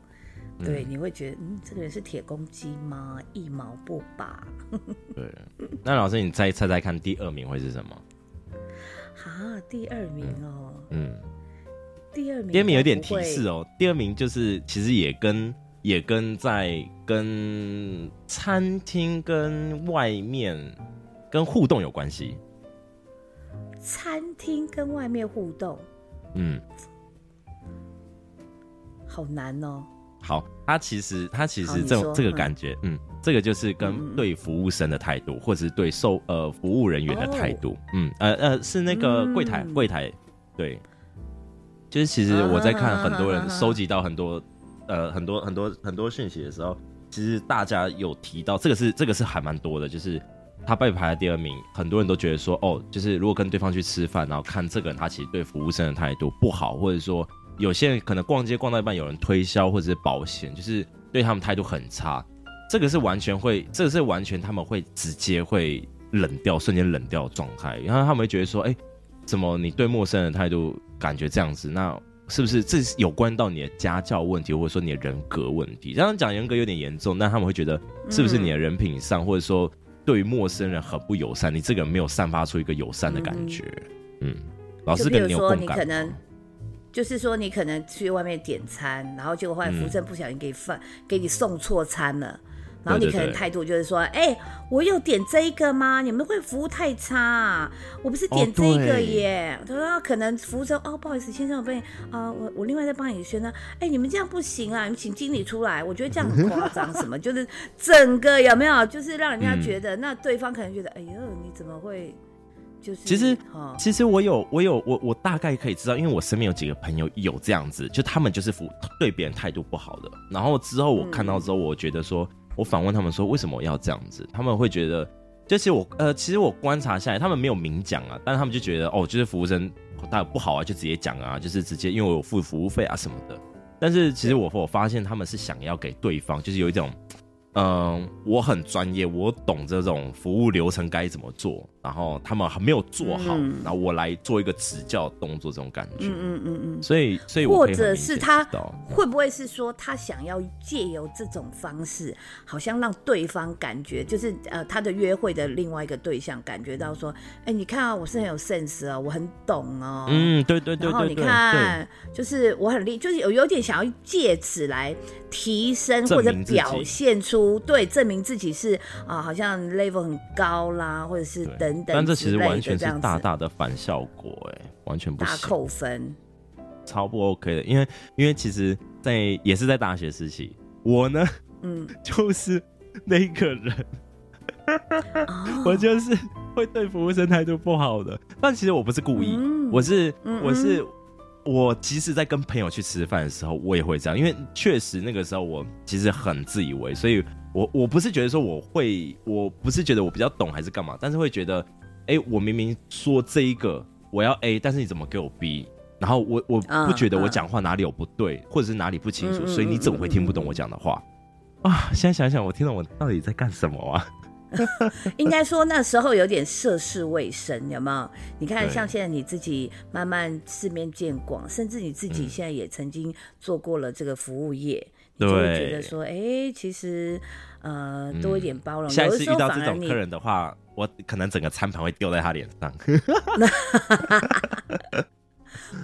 对，你会觉得嗯，这个人是铁公鸡吗？一毛不拔。对，那老师你再猜猜看，第二名会是什么？啊，第二名哦，嗯。第二名，第二名有点提示哦。第二名就是其实也跟也跟在跟餐厅跟外面跟互动有关系。餐厅跟外面互动，嗯，好难哦。好，他其实他其实这这个感觉，嗯，这个就是跟对服务生的态度，或者是对售呃服务人员的态度，嗯呃呃是那个柜台柜台对。就是其实我在看很多人收集到很多呃很多很多很多讯息的时候，其实大家有提到这个是这个是还蛮多的，就是他被排在第二名，很多人都觉得说哦，就是如果跟对方去吃饭，然后看这个人他其实对服务生的态度不好，或者说有些人可能逛街逛到一半有人推销或者是保险，就是对他们态度很差，这个是完全会这个是完全他们会直接会冷掉，瞬间冷掉状态，然后他们会觉得说哎。怎么？你对陌生人的态度感觉这样子，那是不是这是有关到你的家教问题，或者说你的人格问题？这样讲人格有点严重，但他们会觉得是不是你的人品上，或者说对于陌生人很不友善？你这个人没有散发出一个友善的感觉。嗯，老师跟你有共感能就是说，你可能去外面点餐，然后结果后来服务生不小心给饭给你送错餐了。然后你可能态度就是说，哎，我有点这个吗？你们会服务太差，我不是点这个耶。他说可能服务生哦，不好意思，先生，我帮你啊，我我另外再帮你宣呢。哎，你们这样不行啊，你请经理出来。我觉得这样很 夸张，什么就是整个有没有，就是让人家觉得，那对方可能觉得，哎呦，你怎么会？就是其实，其实我有我有我我大概可以知道，因为我身边有几个朋友有这样子，就他们就是服对别人态度不好的。然后之后我看到之后，我觉得说。我反问他们说：“为什么要这样子？”他们会觉得，就是我呃，其实我观察下来，他们没有明讲啊，但他们就觉得哦，就是服务生他不好啊，就直接讲啊，就是直接因为我有付服务费啊什么的。但是其实我我发现他们是想要给对方，就是有一种。嗯，我很专业，我懂这种服务流程该怎么做，然后他们还没有做好，然后我来做一个指教动作，这种感觉。嗯嗯嗯嗯。所以，所以或者是他会不会是说他想要借由这种方式，好像让对方感觉，就是呃他的约会的另外一个对象感觉到说，哎，你看啊，我是很有 sense 哦，我很懂哦。嗯，对对对。然后你看，就是我很厉，就是有有点想要借此来提升或者表现出。对，证明自己是啊，好像 level 很高啦，或者是等等，但这其实完全是大大的反效果，哎，完全不大扣分，超不 OK 的。因为因为其实，在也是在大学时期，我呢，嗯，就是那个人，我就是会对服务生态度不好的。但其实我不是故意，我是我是。我即使在跟朋友去吃饭的时候，我也会这样，因为确实那个时候我其实很自以为，所以我我不是觉得说我会，我不是觉得我比较懂还是干嘛，但是会觉得，哎，我明明说这一个我要 A，但是你怎么给我 B？然后我我不觉得我讲话哪里有不对，或者是哪里不清楚，所以你怎么会听不懂我讲的话？啊，现在想想，我听懂我到底在干什么啊？应该说那时候有点涉世未深，有没有？你看，像现在你自己慢慢世面见广，甚至你自己现在也曾经做过了这个服务业，你就会觉得说，哎，其实呃多一点包容。下一次遇到这种客人的话，我可能整个餐盘会丢在他脸上。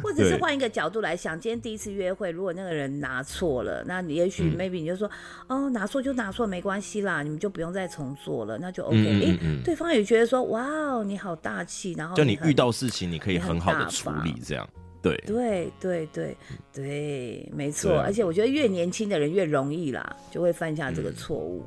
或者是换一个角度来想，今天第一次约会，如果那个人拿错了，那你也许 maybe 你就说，哦，拿错就拿错，没关系啦，你们就不用再重做了，那就 OK。哎，对方也觉得说，哇哦，你好大气，然后就你遇到事情，你可以很好的处理，这样，对，对对对对，没错。而且我觉得越年轻的人越容易啦，就会犯下这个错误。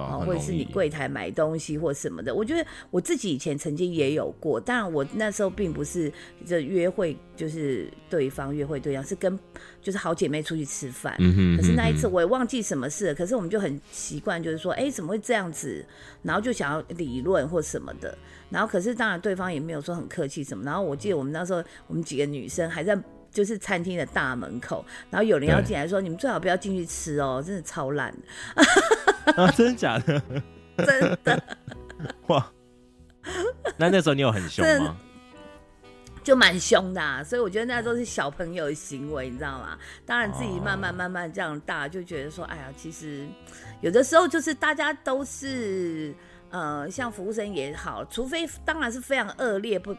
哦，或者是你柜台买东西或什么的，我觉得我自己以前曾经也有过，当然我那时候并不是这约会，就是对方约会对象是跟就是好姐妹出去吃饭，可是那一次我也忘记什么事，可是我们就很习惯就是说，哎，怎么会这样子？然后就想要理论或什么的，然后可是当然对方也没有说很客气什么，然后我记得我们那时候我们几个女生还在就是餐厅的大门口，然后有人要进来说，你们最好不要进去吃哦，真的超烂。啊，真的假的？真的 哇！那那时候你有很凶吗？就蛮凶的，所以我觉得那都是小朋友的行为，你知道吗？当然自己慢慢慢慢这样大，就觉得说，哎呀，其实有的时候就是大家都是呃，像服务生也好，除非当然是非常恶劣不。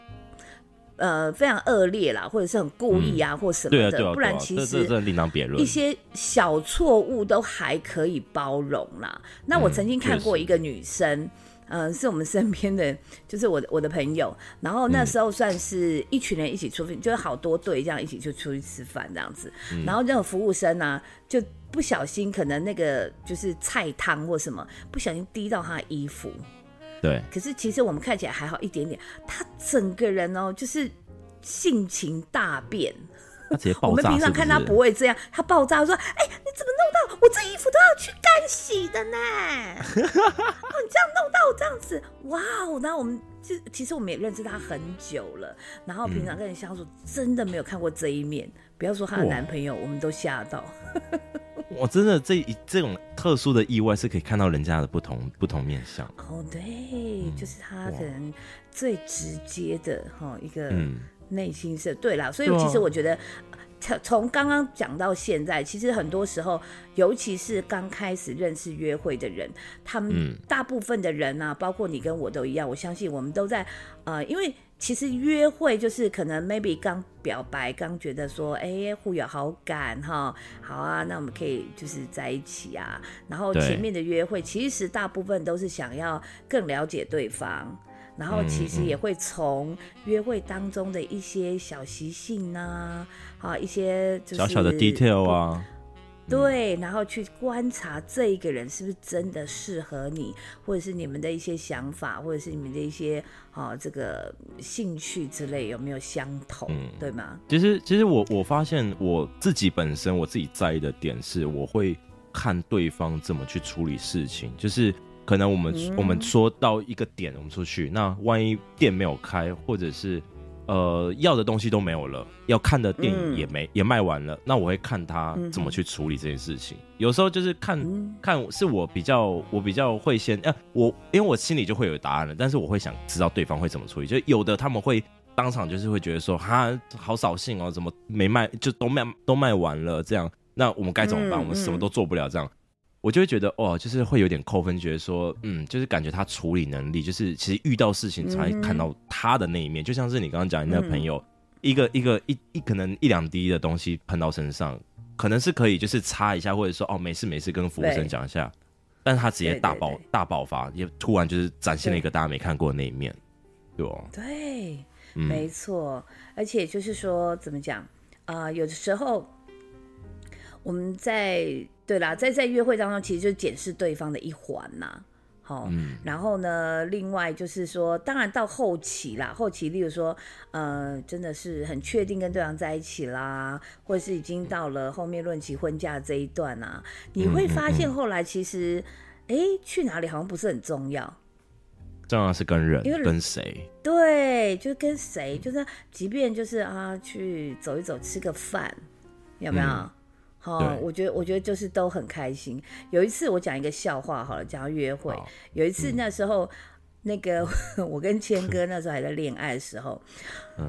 呃，非常恶劣啦，或者是很故意啊，或什么的，不然其实另当别论。一些小错误都还可以包容啦。那我曾经看过一个女生，嗯，是我们身边的，就是我我的朋友。然后那时候算是一群人一起出去，就是好多队这样一起就出去吃饭这样子。然后那个服务生呢，就不小心可能那个就是菜汤或什么，不小心滴到他的衣服。对，可是其实我们看起来还好一点点，他整个人哦，就是性情大变。他直接爆炸。我们平常看他不会这样，他爆炸说：“哎，你怎么弄到我这衣服都要去干洗的呢？哦，你这样弄到我这样子，哇哦！然后我们就其实我们也认识他很久了，然后平常跟人相处真的没有看过这一面。不要说她的男朋友，我们都吓到。我真的这这种特殊的意外是可以看到人家的不同不同面相。哦，对，就是他可能最直接的哈一个内心是对啦，所以其实我觉得从从刚刚讲到现在，其实很多时候，尤其是刚开始认识约会的人，他们大部分的人啊，包括你跟我都一样，我相信我们都在呃，因为。其实约会就是可能 maybe 刚表白，刚觉得说，哎，互有好感哈，好啊，那我们可以就是在一起啊。然后前面的约会，其实大部分都是想要更了解对方，然后其实也会从约会当中的一些小习性呐，啊，一些就是小小的 detail 啊。对，然后去观察这一个人是不是真的适合你，或者是你们的一些想法，或者是你们的一些啊这个兴趣之类有没有相同，对吗？其实，其实我我发现我自己本身我自己在意的点是，我会看对方怎么去处理事情。就是可能我们我们说到一个点，我们出去，那万一店没有开，或者是。呃，要的东西都没有了，要看的电影也没也卖完了，那我会看他怎么去处理这件事情。有时候就是看看是我比较我比较会先，呃，我因为我心里就会有答案了，但是我会想知道对方会怎么处理。就有的他们会当场就是会觉得说，哈，好扫兴哦，怎么没卖就都卖都卖完了这样，那我们该怎么办？我们什么都做不了这样。我就会觉得哦，就是会有点扣分，觉得说，嗯，就是感觉他处理能力，就是其实遇到事情才看到他的那一面，就像是你刚刚讲你那个朋友，一个一个一一可能一两滴的东西喷到身上，可能是可以就是擦一下，或者说哦没事没事跟服务生讲一下，但是他直接大爆大爆发，也突然就是展现了一个大家没看过的那一面，对哦，对，没错，而且就是说怎么讲啊，有的时候我们在。对啦，在在约会当中，其实就是检视对方的一环呐。好，然后呢，另外就是说，当然到后期啦，后期，例如说，呃，真的是很确定跟对方在一起啦，或者是已经到了后面论起婚嫁这一段啊，你会发现后来其实，哎，去哪里好像不是很重要，重要是跟人，跟谁？对，就是跟谁，就是即便就是啊，去走一走，吃个饭，有没有？好，我觉得我觉得就是都很开心。有一次我讲一个笑话好了，讲到约会。有一次那时候，那个 我跟谦哥那时候还在恋爱的时候，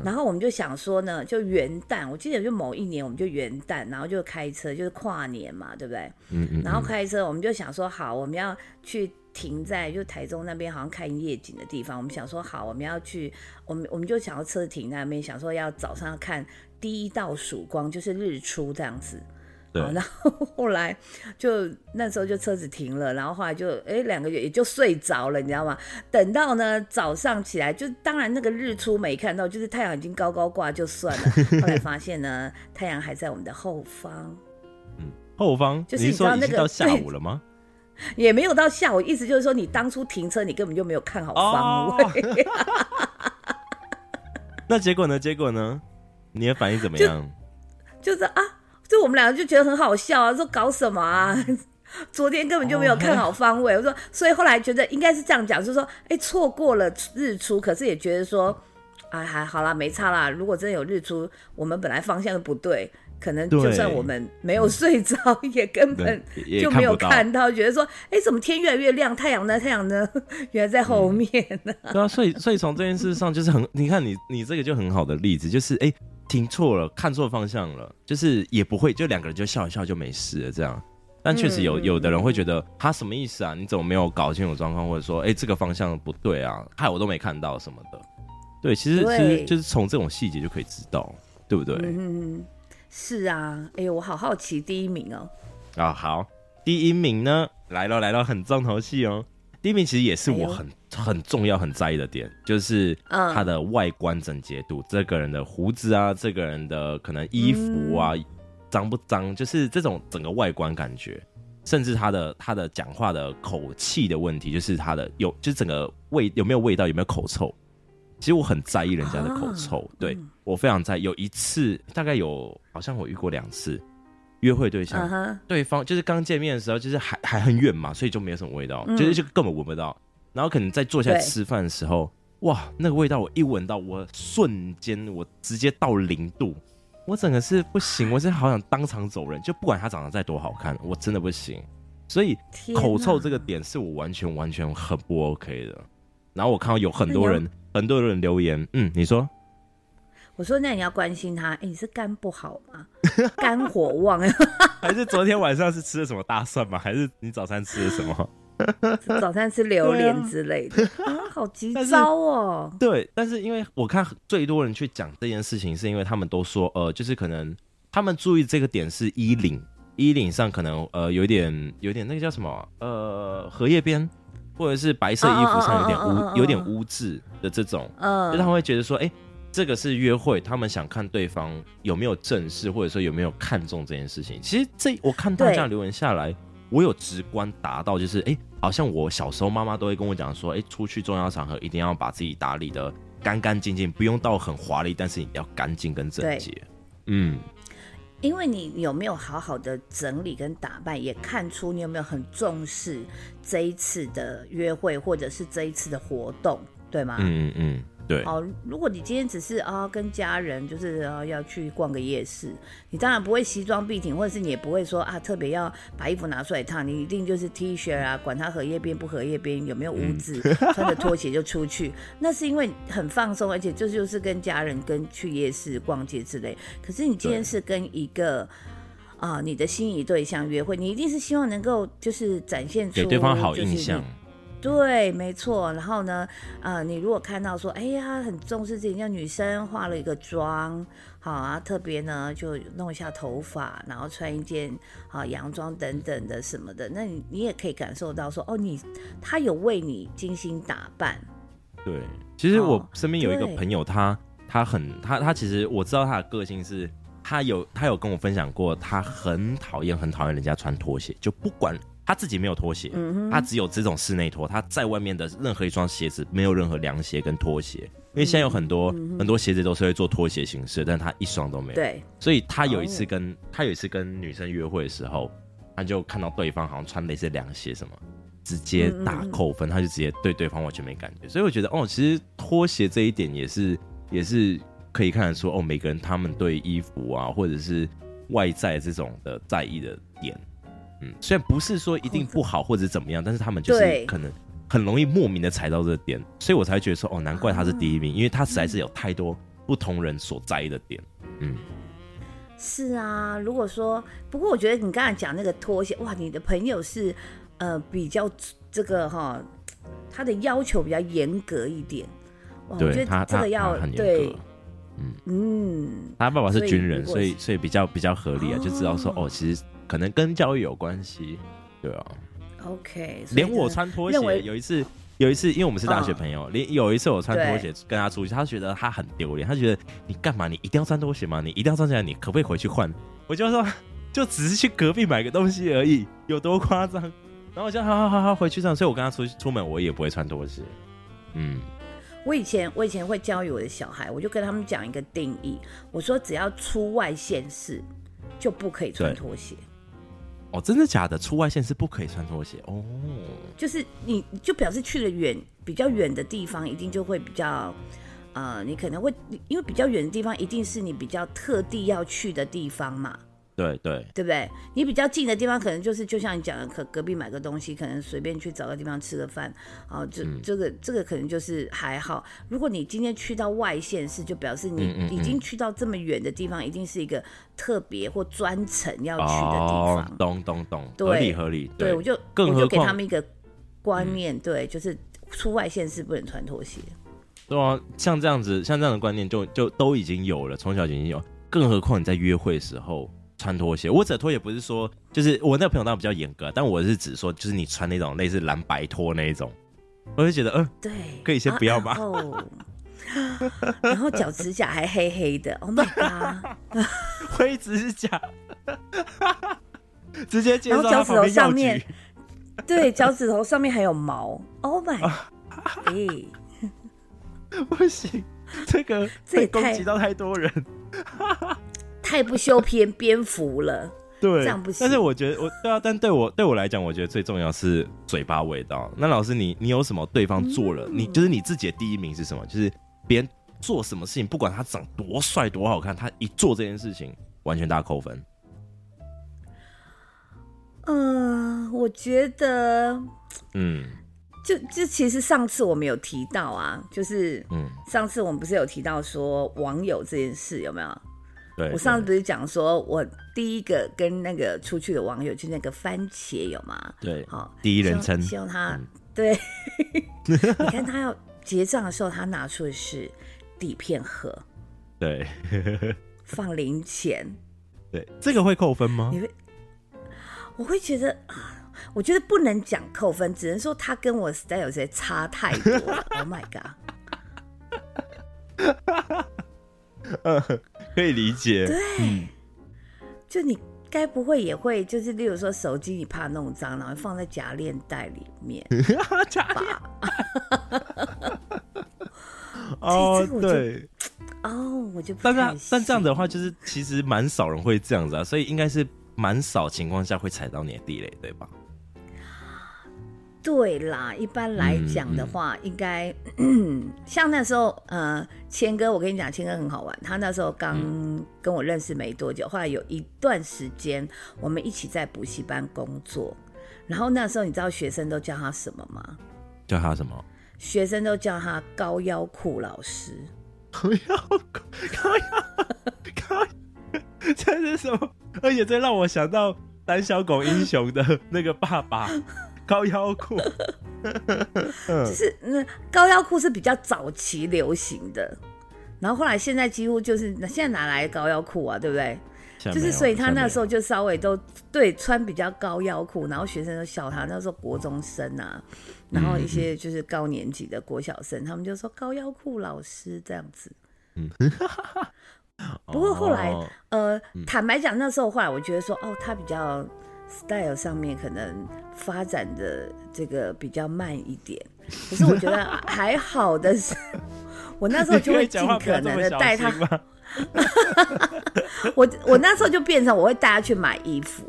然后我们就想说呢，就元旦，我记得就某一年我们就元旦，然后就开车，就是跨年嘛，对不对？嗯嗯，然后开车，我们就想说，好，我们要去停在就台中那边，好像看夜景的地方。我们想说，好，我们要去，我们我们就想要车停那边，想说要早上看第一道曙光，就是日出这样子。好，然后 后来就那时候就车子停了，然后后来就哎两个月也就睡着了，你知道吗？等到呢早上起来，就当然那个日出没看到，就是太阳已经高高挂就算了。后来发现呢，太阳还在我们的后方。嗯，后方就是你说那个到下午了吗？也没有到下午，意思就是说你当初停车，你根本就没有看好方位。那结果呢？结果呢？你的反应怎么样？就是啊。就我们两个就觉得很好笑啊，说搞什么啊？昨天根本就没有看好方位。我说，所以后来觉得应该是这样讲，就是说，哎，错过了日出，可是也觉得说，哎，还好啦，没差啦。如果真的有日出，我们本来方向都不对，可能就算我们没有睡着，也根本就没有看到。觉得说，哎，怎么天越来越亮，太阳呢？太阳呢？原来在后面呢。对啊，所以所以从这件事上，就是很，你看你你这个就很好的例子，就是哎。听错了，看错方向了，就是也不会，就两个人就笑一笑就没事了这样。但确实有有的人会觉得他什么意思啊？你怎么没有搞清楚状况，或者说，哎，这个方向不对啊，害我都没看到什么的。对，其实其实就是从这种细节就可以知道，对不对？嗯，是啊。哎呦，我好好奇第一名哦。啊，好，第一名呢来了来了，很重头戏哦。第一名其实也是我很很重要、很在意的点，就是他的外观整洁度。这个人的胡子啊，这个人的可能衣服啊，脏不脏？就是这种整个外观感觉，甚至他的他的讲话的口气的问题，就是他的有，就是整个味有没有味道，有没有口臭？其实我很在意人家的口臭，对我非常在意。有一次，大概有好像我遇过两次。约会对象，对方就是刚见面的时候，就是还还很远嘛，所以就没有什么味道，就是就根本闻不到。然后可能在坐下来吃饭的时候，哇，那个味道我一闻到，我瞬间我直接到零度，我整个是不行，我真的好想当场走人，就不管他长得再多好看，我真的不行。所以口臭这个点是我完全完全很不 OK 的。然后我看到有很多人很多人留言，嗯，你说。我说：“那你要关心他，哎，你是肝不好吗？肝火旺？还是昨天晚上是吃了什么大蒜吗？还是你早餐吃了什么？早餐吃榴莲之类的啊，好急招哦。对，但是因为我看最多人去讲这件事情，是因为他们都说，呃，就是可能他们注意这个点是衣领，衣领上可能呃有点有点那个叫什么呃荷叶边，或者是白色衣服上有点污有点污渍的这种，嗯，就他们会觉得说，哎。”这个是约会，他们想看对方有没有正视，或者说有没有看中这件事情。其实这我看大家留言下来，我有直观达到，就是哎，好像我小时候妈妈都会跟我讲说，哎，出去重要场合一定要把自己打理的干干净净，不用到很华丽，但是你要干净跟整洁。嗯，因为你有没有好好的整理跟打扮，也看出你有没有很重视这一次的约会，或者是这一次的活动，对吗？嗯嗯嗯。对，哦，如果你今天只是啊跟家人就是啊要去逛个夜市，你当然不会西装笔挺，或者是你也不会说啊特别要把衣服拿出来烫，你一定就是 T 恤啊，管它荷叶边不荷叶边，有没有污渍，穿着拖鞋就出去，那是因为很放松，而且这就是跟家人跟去夜市逛街之类。可是你今天是跟一个啊你的心仪对象约会，你一定是希望能够就是展现出给对方好印象。对，没错。然后呢，呃，你如果看到说，哎呀，很重视自己，像女生化了一个妆，好啊，特别呢就弄一下头发，然后穿一件啊洋装等等的什么的，那你你也可以感受到说，哦，你他有为你精心打扮。对，其实我身边有一个朋友，他他很他他其实我知道他的个性是，他有他有跟我分享过，他很讨厌很讨厌人家穿拖鞋，就不管。他自己没有拖鞋，他只有这种室内拖。他在外面的任何一双鞋子没有任何凉鞋跟拖鞋，因为现在有很多很多鞋子都是会做拖鞋形式，但他一双都没有。对，所以他有一次跟他有一次跟女生约会的时候，他就看到对方好像穿类似凉鞋什么，直接打扣分，他就直接对对方完全没感觉。所以我觉得哦，其实拖鞋这一点也是也是可以看得出哦，每个人他们对衣服啊或者是外在这种的在意的点。虽然不是说一定不好或者怎么样，但是他们就是可能很容易莫名的踩到这个点，所以我才觉得说，哦，难怪他是第一名，因为他实在是有太多不同人所在的点。嗯，是啊。如果说，不过我觉得你刚才讲那个拖鞋，哇，你的朋友是呃比较这个哈，他的要求比较严格一点。哇，我觉对他他得这个要他很严对。格，，嗯，嗯，他爸爸是军人，所以所以比较比较合理啊，就知道说，哦。哦，其实可能跟教育有关系，对啊。OK，连我穿拖鞋，有一次，有一次，因为我们是大学嗯朋友，连有一次我穿拖鞋跟他出去，他觉得他很丢脸，他觉得你干嘛？你一定要穿拖鞋吗？你一定要穿起来？你可不可以回去换？我就说，就只是去隔壁买个东西而已，有多夸张？然后我就 好好好好回去这样，所以我跟他出出门，我也不会穿拖鞋。嗯，我以前我以前会教育我的小孩，我就跟他们讲一个定义，我说只要出外县市就不可以穿拖鞋，哦，真的假的？出外线是不可以穿拖鞋哦。就是你就表示去了远比较远的地方，一定就会比较。呃，你可能会因为比较远的地方，一定是你比较特地要去的地方嘛，对对，对不对？你比较近的地方，可能就是就像你讲的，可隔壁买个东西，可能随便去找个地方吃个饭，啊，这、嗯这个这个可能就是还好。如果你今天去到外县市，就表示你已经去到这么远的地方，一定是一个特别或专程要去的地哦方。，懂懂懂，对合理合理。对，我就我就给更何况嗯他们一个观念，对，就是出外县市不能穿拖鞋。对啊，像这样子，像这样的观念就就都已经有了，从小就已经有。更何况你在约会的时候穿拖鞋，我指拖鞋不是说，就是我那个朋友当然比较严格，但我是指说，就是你穿那种类似蓝白拖那一种，我就觉得，嗯、对，可以先不要吗哦。然后脚指甲还黑黑的，Oh my god！灰指甲，直接介然后脚趾头上面局，对，脚趾头上面还有毛，Oh my！哎、不行，这个这也太会攻击到太多人。太不修边边幅了。对，这样不行但是我觉得我对啊，但对我对我来讲，我觉得最重要是嘴巴味道。那老师你，你有什么对方做了，嗯你就是你自己的第一名是什么？就是别人做什么事情，不管他长多帅多好看，他一做这件事情，完全大扣分。嗯、我觉得嗯就就其实上次我们有提到啊，就是嗯，上次我们不是有提到说网友这件事有没有？对。我上次不是讲说我第一个跟那个出去的网友，就那个番茄有吗？对好，第一人称希望他、嗯对，你看他要结账的时候，他拿出的是底片盒，对放零钱，对，这个会扣分吗你？会，我会觉得啊，我觉得不能讲扣分，只能说他跟我 style 实在差太多了。oh my god！嗯，可以理解。对，就你该不会也会，就是例如说手机你怕弄脏，然后放在夹链袋里面 夹链？哦对，哦，我就不但是但这样的话，就是其实蛮少人会这样子啊，所以应该是蛮少情况下会踩到你的地雷，对吧？对啦，一般来讲的话，应该像那时候，呃，谦哥，我跟你讲，谦哥很好玩。他那时候刚跟我认识没多久，后来有一段时间，我们一起在补习班工作。然后那时候，你知道学生都叫他什么吗？叫他什么？学生都叫他高腰裤老师。高腰裤高腰高，这是什么？而且这让我想到胆小狗英雄的那个爸爸高腰裤。就是那高腰裤是比较早期流行的，然后后来现在几乎就是现在哪来的高腰裤啊，对不对？就是所以他那时候候就稍微都对穿比较高腰裤，然后学生都笑他。那时候国中生啊，然后一些就是高年级的国小生，他们就说高腰裤老师这样子。不过后来 哦呃，坦白讲，那时候后来我觉得说，哦，他比较 style 上面可能发展的这个比较慢一点。可是我觉得 还好的是，我那时候就会尽可能的带他。我我那时候就变成我会带他去买衣服。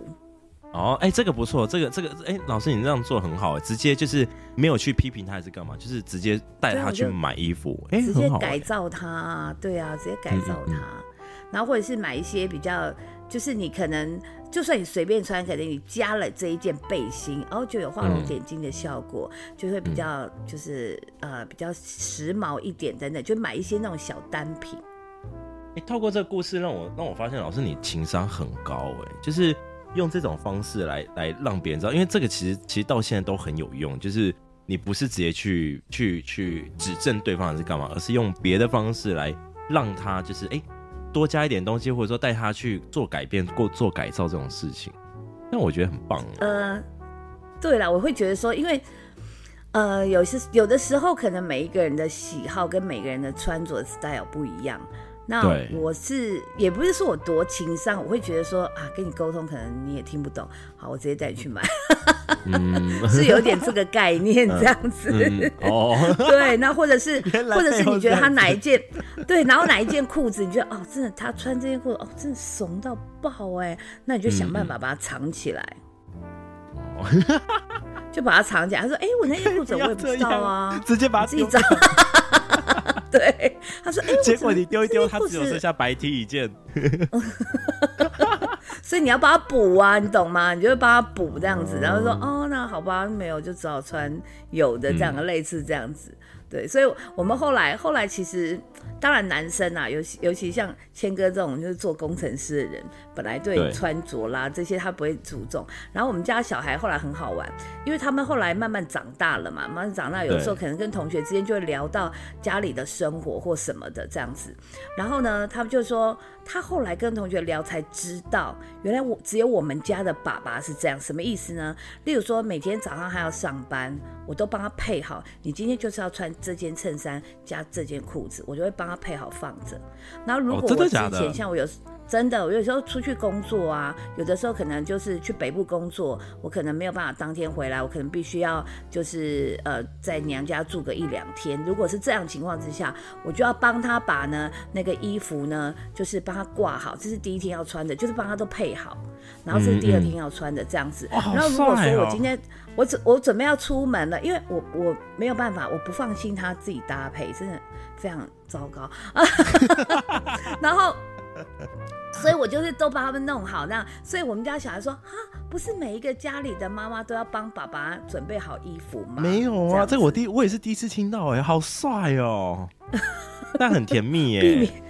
哦，哎、这个不错，这个这个，哎、老师你这样做很好，直接就是没有去批评他还是干嘛，就是直接带他去买衣服，哎、直接改造他，对啊，直接改造他，嗯嗯然后或者是买一些比较，就是你可能就算你随便穿，可能你加了这一件背心，然后就有画龙点睛的效果，就会比较就是呃比较时髦一点等等，就买一些那种小单品。哎，透过这个故事，让我让我发现老师你情商很高哎，就是用这种方式来来让别人知道，因为这个其实其实到现在都很有用，就是你不是直接去去去指正对方是干嘛，而是用别的方式来让他就是哎。多加一点东西，或者说带他去做改变、过做改造这种事情，那我觉得很棒。呃，对了，我会觉得说，因为呃，有些有的时候，可能每一个人的喜好跟每个人的穿着 style 不一样。那我是也不是说我多情商，我会觉得说啊，跟你沟通可能你也听不懂，好，我直接带你去买，是有点这个概念这样子。哦，对，那或者是 或者是你觉得他哪一件对，然后哪一件裤子你觉得哦，真的他穿这件裤子哦，真的怂到爆哎，那你就想办法把它藏起来，就把它藏起来。他说，哎，我那件裤子我也不知道啊，直接把它自己藏。对，他说：“ 哎，结果你丢一丢，他只有剩下白 T 一件，所以你要帮他补啊，你懂吗？你就会帮他补这样子，然后说哦，那好吧，没有就只好穿有的这样的类似这样子。”对，所以我们后来后来其实，当然男生啊，尤其尤其像谦哥这种就是做工程师的人，本来对穿着啦这些他不会注重。然后我们家小孩后来很好玩，因为他们后来慢慢长大了嘛，慢慢长大，有时候可能跟同学之间就会聊到家里的生活或什么的这样子。然后呢，他们就说。他后来跟同学聊才知道，原来我只有我们家的爸爸是这样，什么意思呢？例如说每天早上他要上班，我都帮他配好，你今天就是要穿这件衬衫加这件裤子，我就会帮他配好放着。然后如果我之前像我有。真的，我有时候出去工作啊，有的时候可能就是去北部工作，我可能没有办法当天回来，我可能必须要就是呃在娘家住个一两天。如果是这样情况之下，我就要帮他把呢那个衣服呢，就是帮他挂好，这是第一天要穿的，就是帮他都配好，然后这是第二天要穿的这样子。然后如果说我今天我准我准备要出门了，因为我我没有办法，我不放心他自己搭配，真的非常糟糕。然后。所以我就是都帮他们弄好，那所以我们家小孩说，哈，不是每一个家里的妈妈都要帮爸爸准备好衣服吗？没有啊，这我第我也是第一次听到，哎，好帅哦，但很甜蜜耶。避免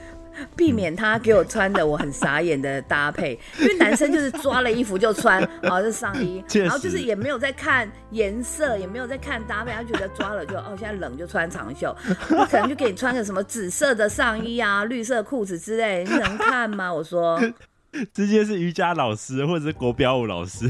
他给我穿的我很傻眼的搭配，因为男生就是抓了衣服就穿，哦，这上衣，然后就是也没有在看颜色，也没有在看搭配，他觉得抓了就哦，现在冷就穿长袖，我可能就给你穿个什么紫色的上衣啊，绿色裤子之类，你能看吗？我说，直接是瑜伽老师或者是国标舞老师，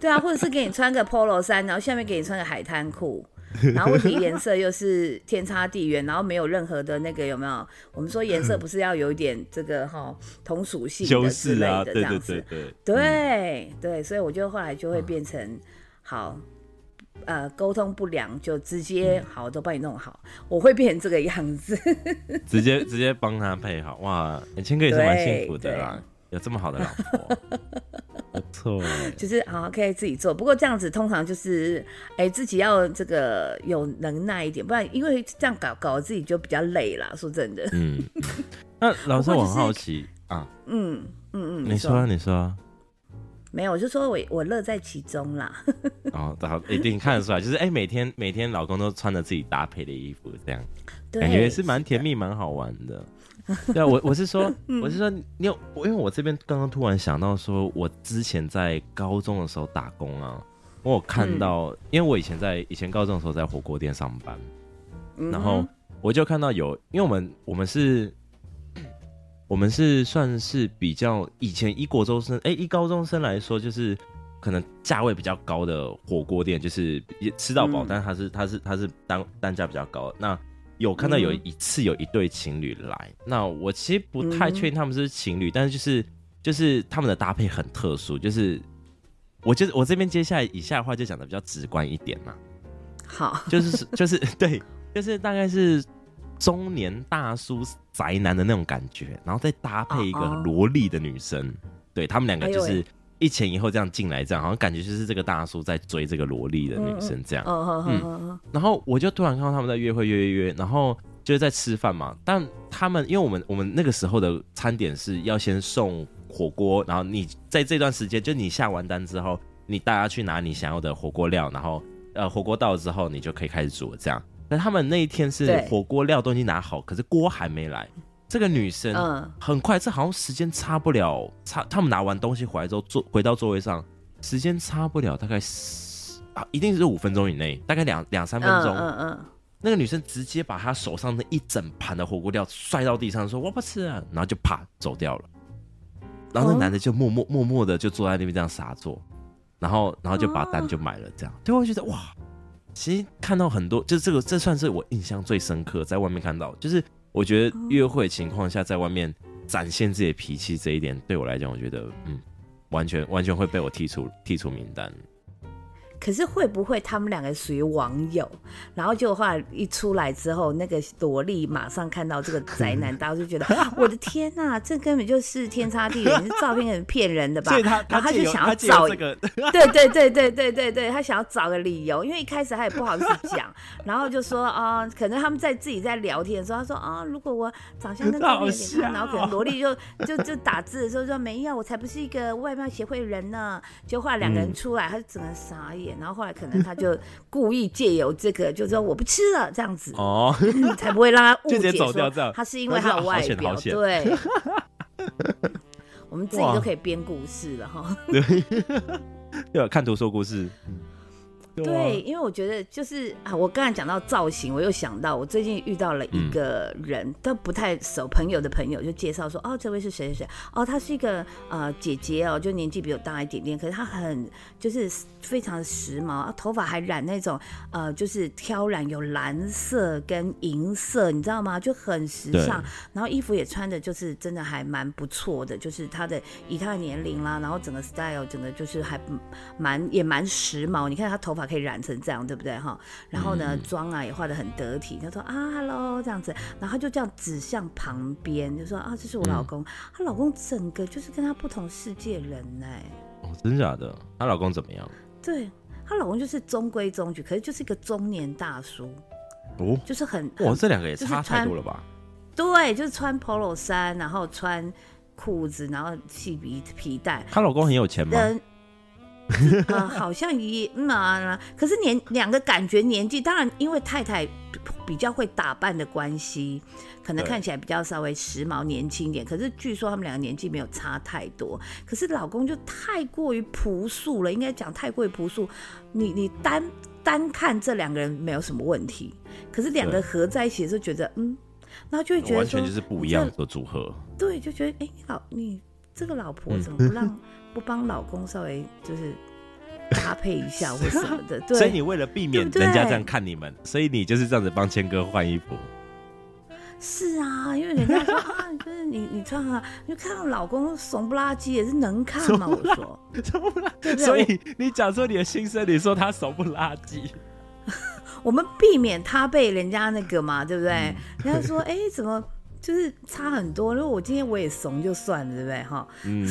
对啊，或者是给你穿个 polo 衫，然后下面给你穿个海滩裤。然后问题颜色又是天差地远，然后没有任何的那个有没有？我们说颜色不是要有一点这个哈同属性的之类的这样子，对对，所以我就后来就会变成好呃沟通不良就直接好都帮你弄好，我会变成这个样子，直接直接帮他配好哇，千哥也是蛮幸福的啦，有这么好的老婆。不错，就是好可以自己做。不过这样子通常就是，哎，自己要这个有能耐一点，不然因为这样搞搞自己就比较累啦。说真的，嗯。那老师，我很好奇啊，嗯嗯嗯，你说你说，没有，我就说我我乐在其中啦。哦，好，一定看得出来，就是哎，每天每天老公都穿着自己搭配的衣服，这样感觉是蛮甜蜜、蛮好玩的。对啊，我我是说，我是说，你有我，因为我这边刚刚突然想到，说我之前在高中的时候打工啊，我有看到，因为我以前在以前高中的时候在火锅店上班，然后我就看到有，因为我们我们是，我们是算是比较以前一国中生，哎，一高中生来说，就是可能价位比较高的火锅店，就是也吃到饱，但是它是它是它是单单价比较高，那。有看到有一次有一对情侣来，那我其实不太确定他们是情侣，但是就是就是他们的搭配很特殊，就是我就是我这边接下来以下的话就讲的比较直观一点嘛。好，就是就是 对，就是大概是中年大叔宅男的那种感觉，然后再搭配一个萝莉的女生，对他们两个就是。一前一后这样进来，这样好像感觉就是这个大叔在追这个萝莉的女生这样。嗯，然后我就突然看到他们在约会，约约约，然后就是在吃饭嘛。但他们因为我们我们那个时候的餐点是要先送火锅，然后你在这段时间，就你下完单之后，你大家去拿你想要的火锅料，然后呃火锅到了之后，你就可以开始煮了。这样，但他们那一天是火锅料都已经拿好，可是锅还没来。这个女生嗯很快，这好像时间差不了，差他们拿完东西回来之后坐回到座位上，时间差不了大概十啊，一定是五分钟以内，大概两两三分钟。嗯嗯那个女生直接把她手上那一整盘的火锅料摔到地上，说我不吃啊，然后就啪走掉了。然后那哦男的就默默默默的就坐在那边这样傻坐，然后然后就把单就买了，这样。对，我觉得哇，其实看到很多，就是这个这算是我印象最深刻，在外面看到，就是我觉得约会情况下在外面展现自己的脾气这一点，对我来讲，我觉得嗯，完全完全会被我剔除剔除名单。可是会不会他们两个属于网友，然后就后来一出来之后，那个萝莉马上看到这个宅男，大家就觉得 我的天呐、这根本就是天差地远，这照片很骗人的吧？然后他就想要找这个，对对对对对对对，他想要找个理由，因为一开始他也不好意思讲，然后就说啊、可能他们在自己在聊天的时候，他说啊、如果我长相跟照片有点像，然后可能萝莉就就就打字的时候说没有，我才不是一个外貌协会人呢。就后来两个人出来，他就整个傻眼，然后后来可能他就故意借由这个，就说我不吃了这样子，哦，才不会让他误解走掉这样说他是因为他的外表对。我们自己都可以编故事了哈。对 对，看图说故事。对因为我觉得就是啊，我刚才讲到造型，我又想到我最近遇到了一个人，都不太熟朋友的朋友，就介绍说，哦，这位是谁谁谁，哦，她是一个呃姐姐哦，就年纪比我大一点点，可是她很就是非常的时髦，啊、头发还染那种呃就是挑染有蓝色跟银色，你知道吗？就很时尚，然后衣服也穿的就是真的还蛮不错的，就是她的以她的年龄啦，然后整个 style 整个就是还蛮也蛮时髦，你看她头发可以染成这样，对不对哈？然后呢，妆啊也画的很得体。他说啊，hello 这样子，然后他就这样指向旁边，就说啊，这是我老公。她老公整个就是跟她不同世界人呢、哦，真假的？她老公怎么样？对，她老公就是中规中矩，可是就是一个中年大叔，哦，就是很哇，很这两个也差太多了吧？对，就是穿 polo 衫，然后穿裤子，然后系皮皮带。她老公很有钱吗？人，呃，好像也嗯啊，可是年两个感觉年纪，当然因为太太比较会打扮的关系，可能看起来比较稍微时髦年轻一点。可是据说他们两个年纪没有差太多，可是老公就太过于朴素了，应该讲太过于朴素。你你单单看这两个人没有什么问题，可是两个合在一起的时候觉得嗯，然后就会觉得完全就是不一样的组合。对，就觉得哎、你老你这个老婆怎么不让不帮老公稍微就是搭配一下 或什么的？对，所以你为了避免人家这样看你们，所以你就是这样子帮谦哥换衣服。是啊，因为人家说 啊，就是你你穿啊，你就看到老公怂不拉几也是能看吗？我说，怎么了？对不对所以你讲出你的心声，你说他怂不拉几，我们避免他被人家那个嘛，对不对？嗯人家说哎、怎么？就是差很多，如果我今天我也怂就算了，对不对？哈，嗯，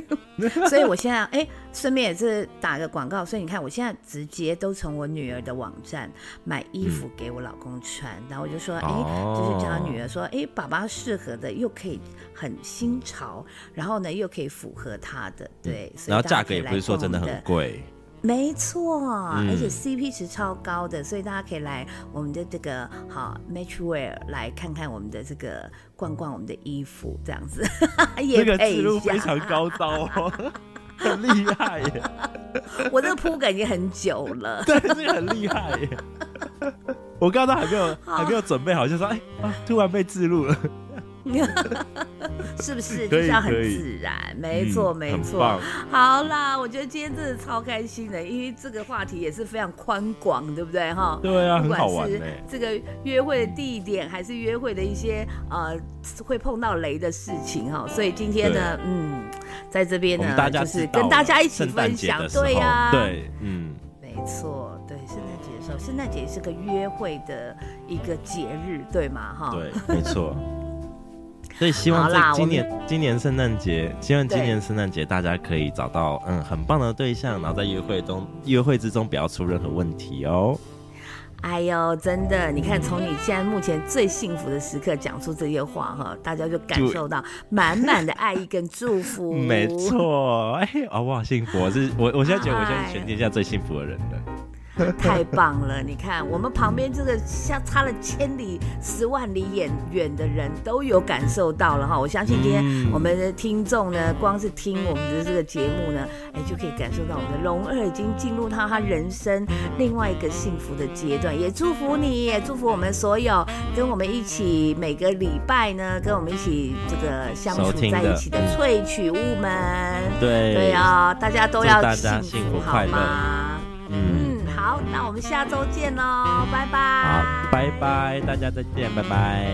所以我现在哎，顺便也是打个广告，所以你看我现在直接都从我女儿的网站买衣服给我老公穿，然后我就说哎，哦。就是叫他女儿说哎，爸爸适合的又可以很新潮，然后呢又可以符合他的，对，所以然后价格也不是说真的很贵，没错，嗯而且 CP 值超高的，所以大家可以来我们的这个好 Matchwear 来看看我们的这个逛逛我们的衣服，这样子也 这个配一下。思路非常高招哦，很厉害耶，我这个铺梗已经很久了。对，这个很厉害耶。我刚刚都还没有还没有准备好，就说哎啊，突然被自录了，是不是？就是要很自然，没错、嗯没错。好啦，我觉得今天真的超开心的，因为这个话题也是非常宽广，对不对哈？对啊，不管很好玩是。这个约会的地点，还是约会的一些呃会碰到雷的事情哈，所以今天呢，嗯，在这边呢，就是跟大家一起分享对呀、对，嗯，没错，对，圣诞节的时候，圣诞节是个约会的一个节日，对吗？哈，对，没错。所以希望在今年今年圣诞节，希望今年圣诞节大家可以找到嗯很棒的对象，然后在约会中约会之中不要出任何问题哦。哎呦，真的，你看，从你现在目前最幸福的时刻讲出这些话哈，大家就感受到满满的爱意跟祝福。没错，哎，啊，我好幸福，我是我，我现在觉得我现在是全天下最幸福的人了。太棒了！你看，我们旁边这个像差了千里、十万里远远的人都有感受到了哈。我相信今天我们的听众呢，光是听我们的这个节目呢，哎，就可以感受到我们的龙二已经进入到他人生另外一个幸福的阶段。也祝福你，也祝福我们所有跟我们一起每个礼拜呢，跟我们一起这个相处在一起的萃取物们。对对啊，大家都要幸福好吗？嗯。好，那我们下周见喽。拜拜，好，拜拜，大家再见，拜拜。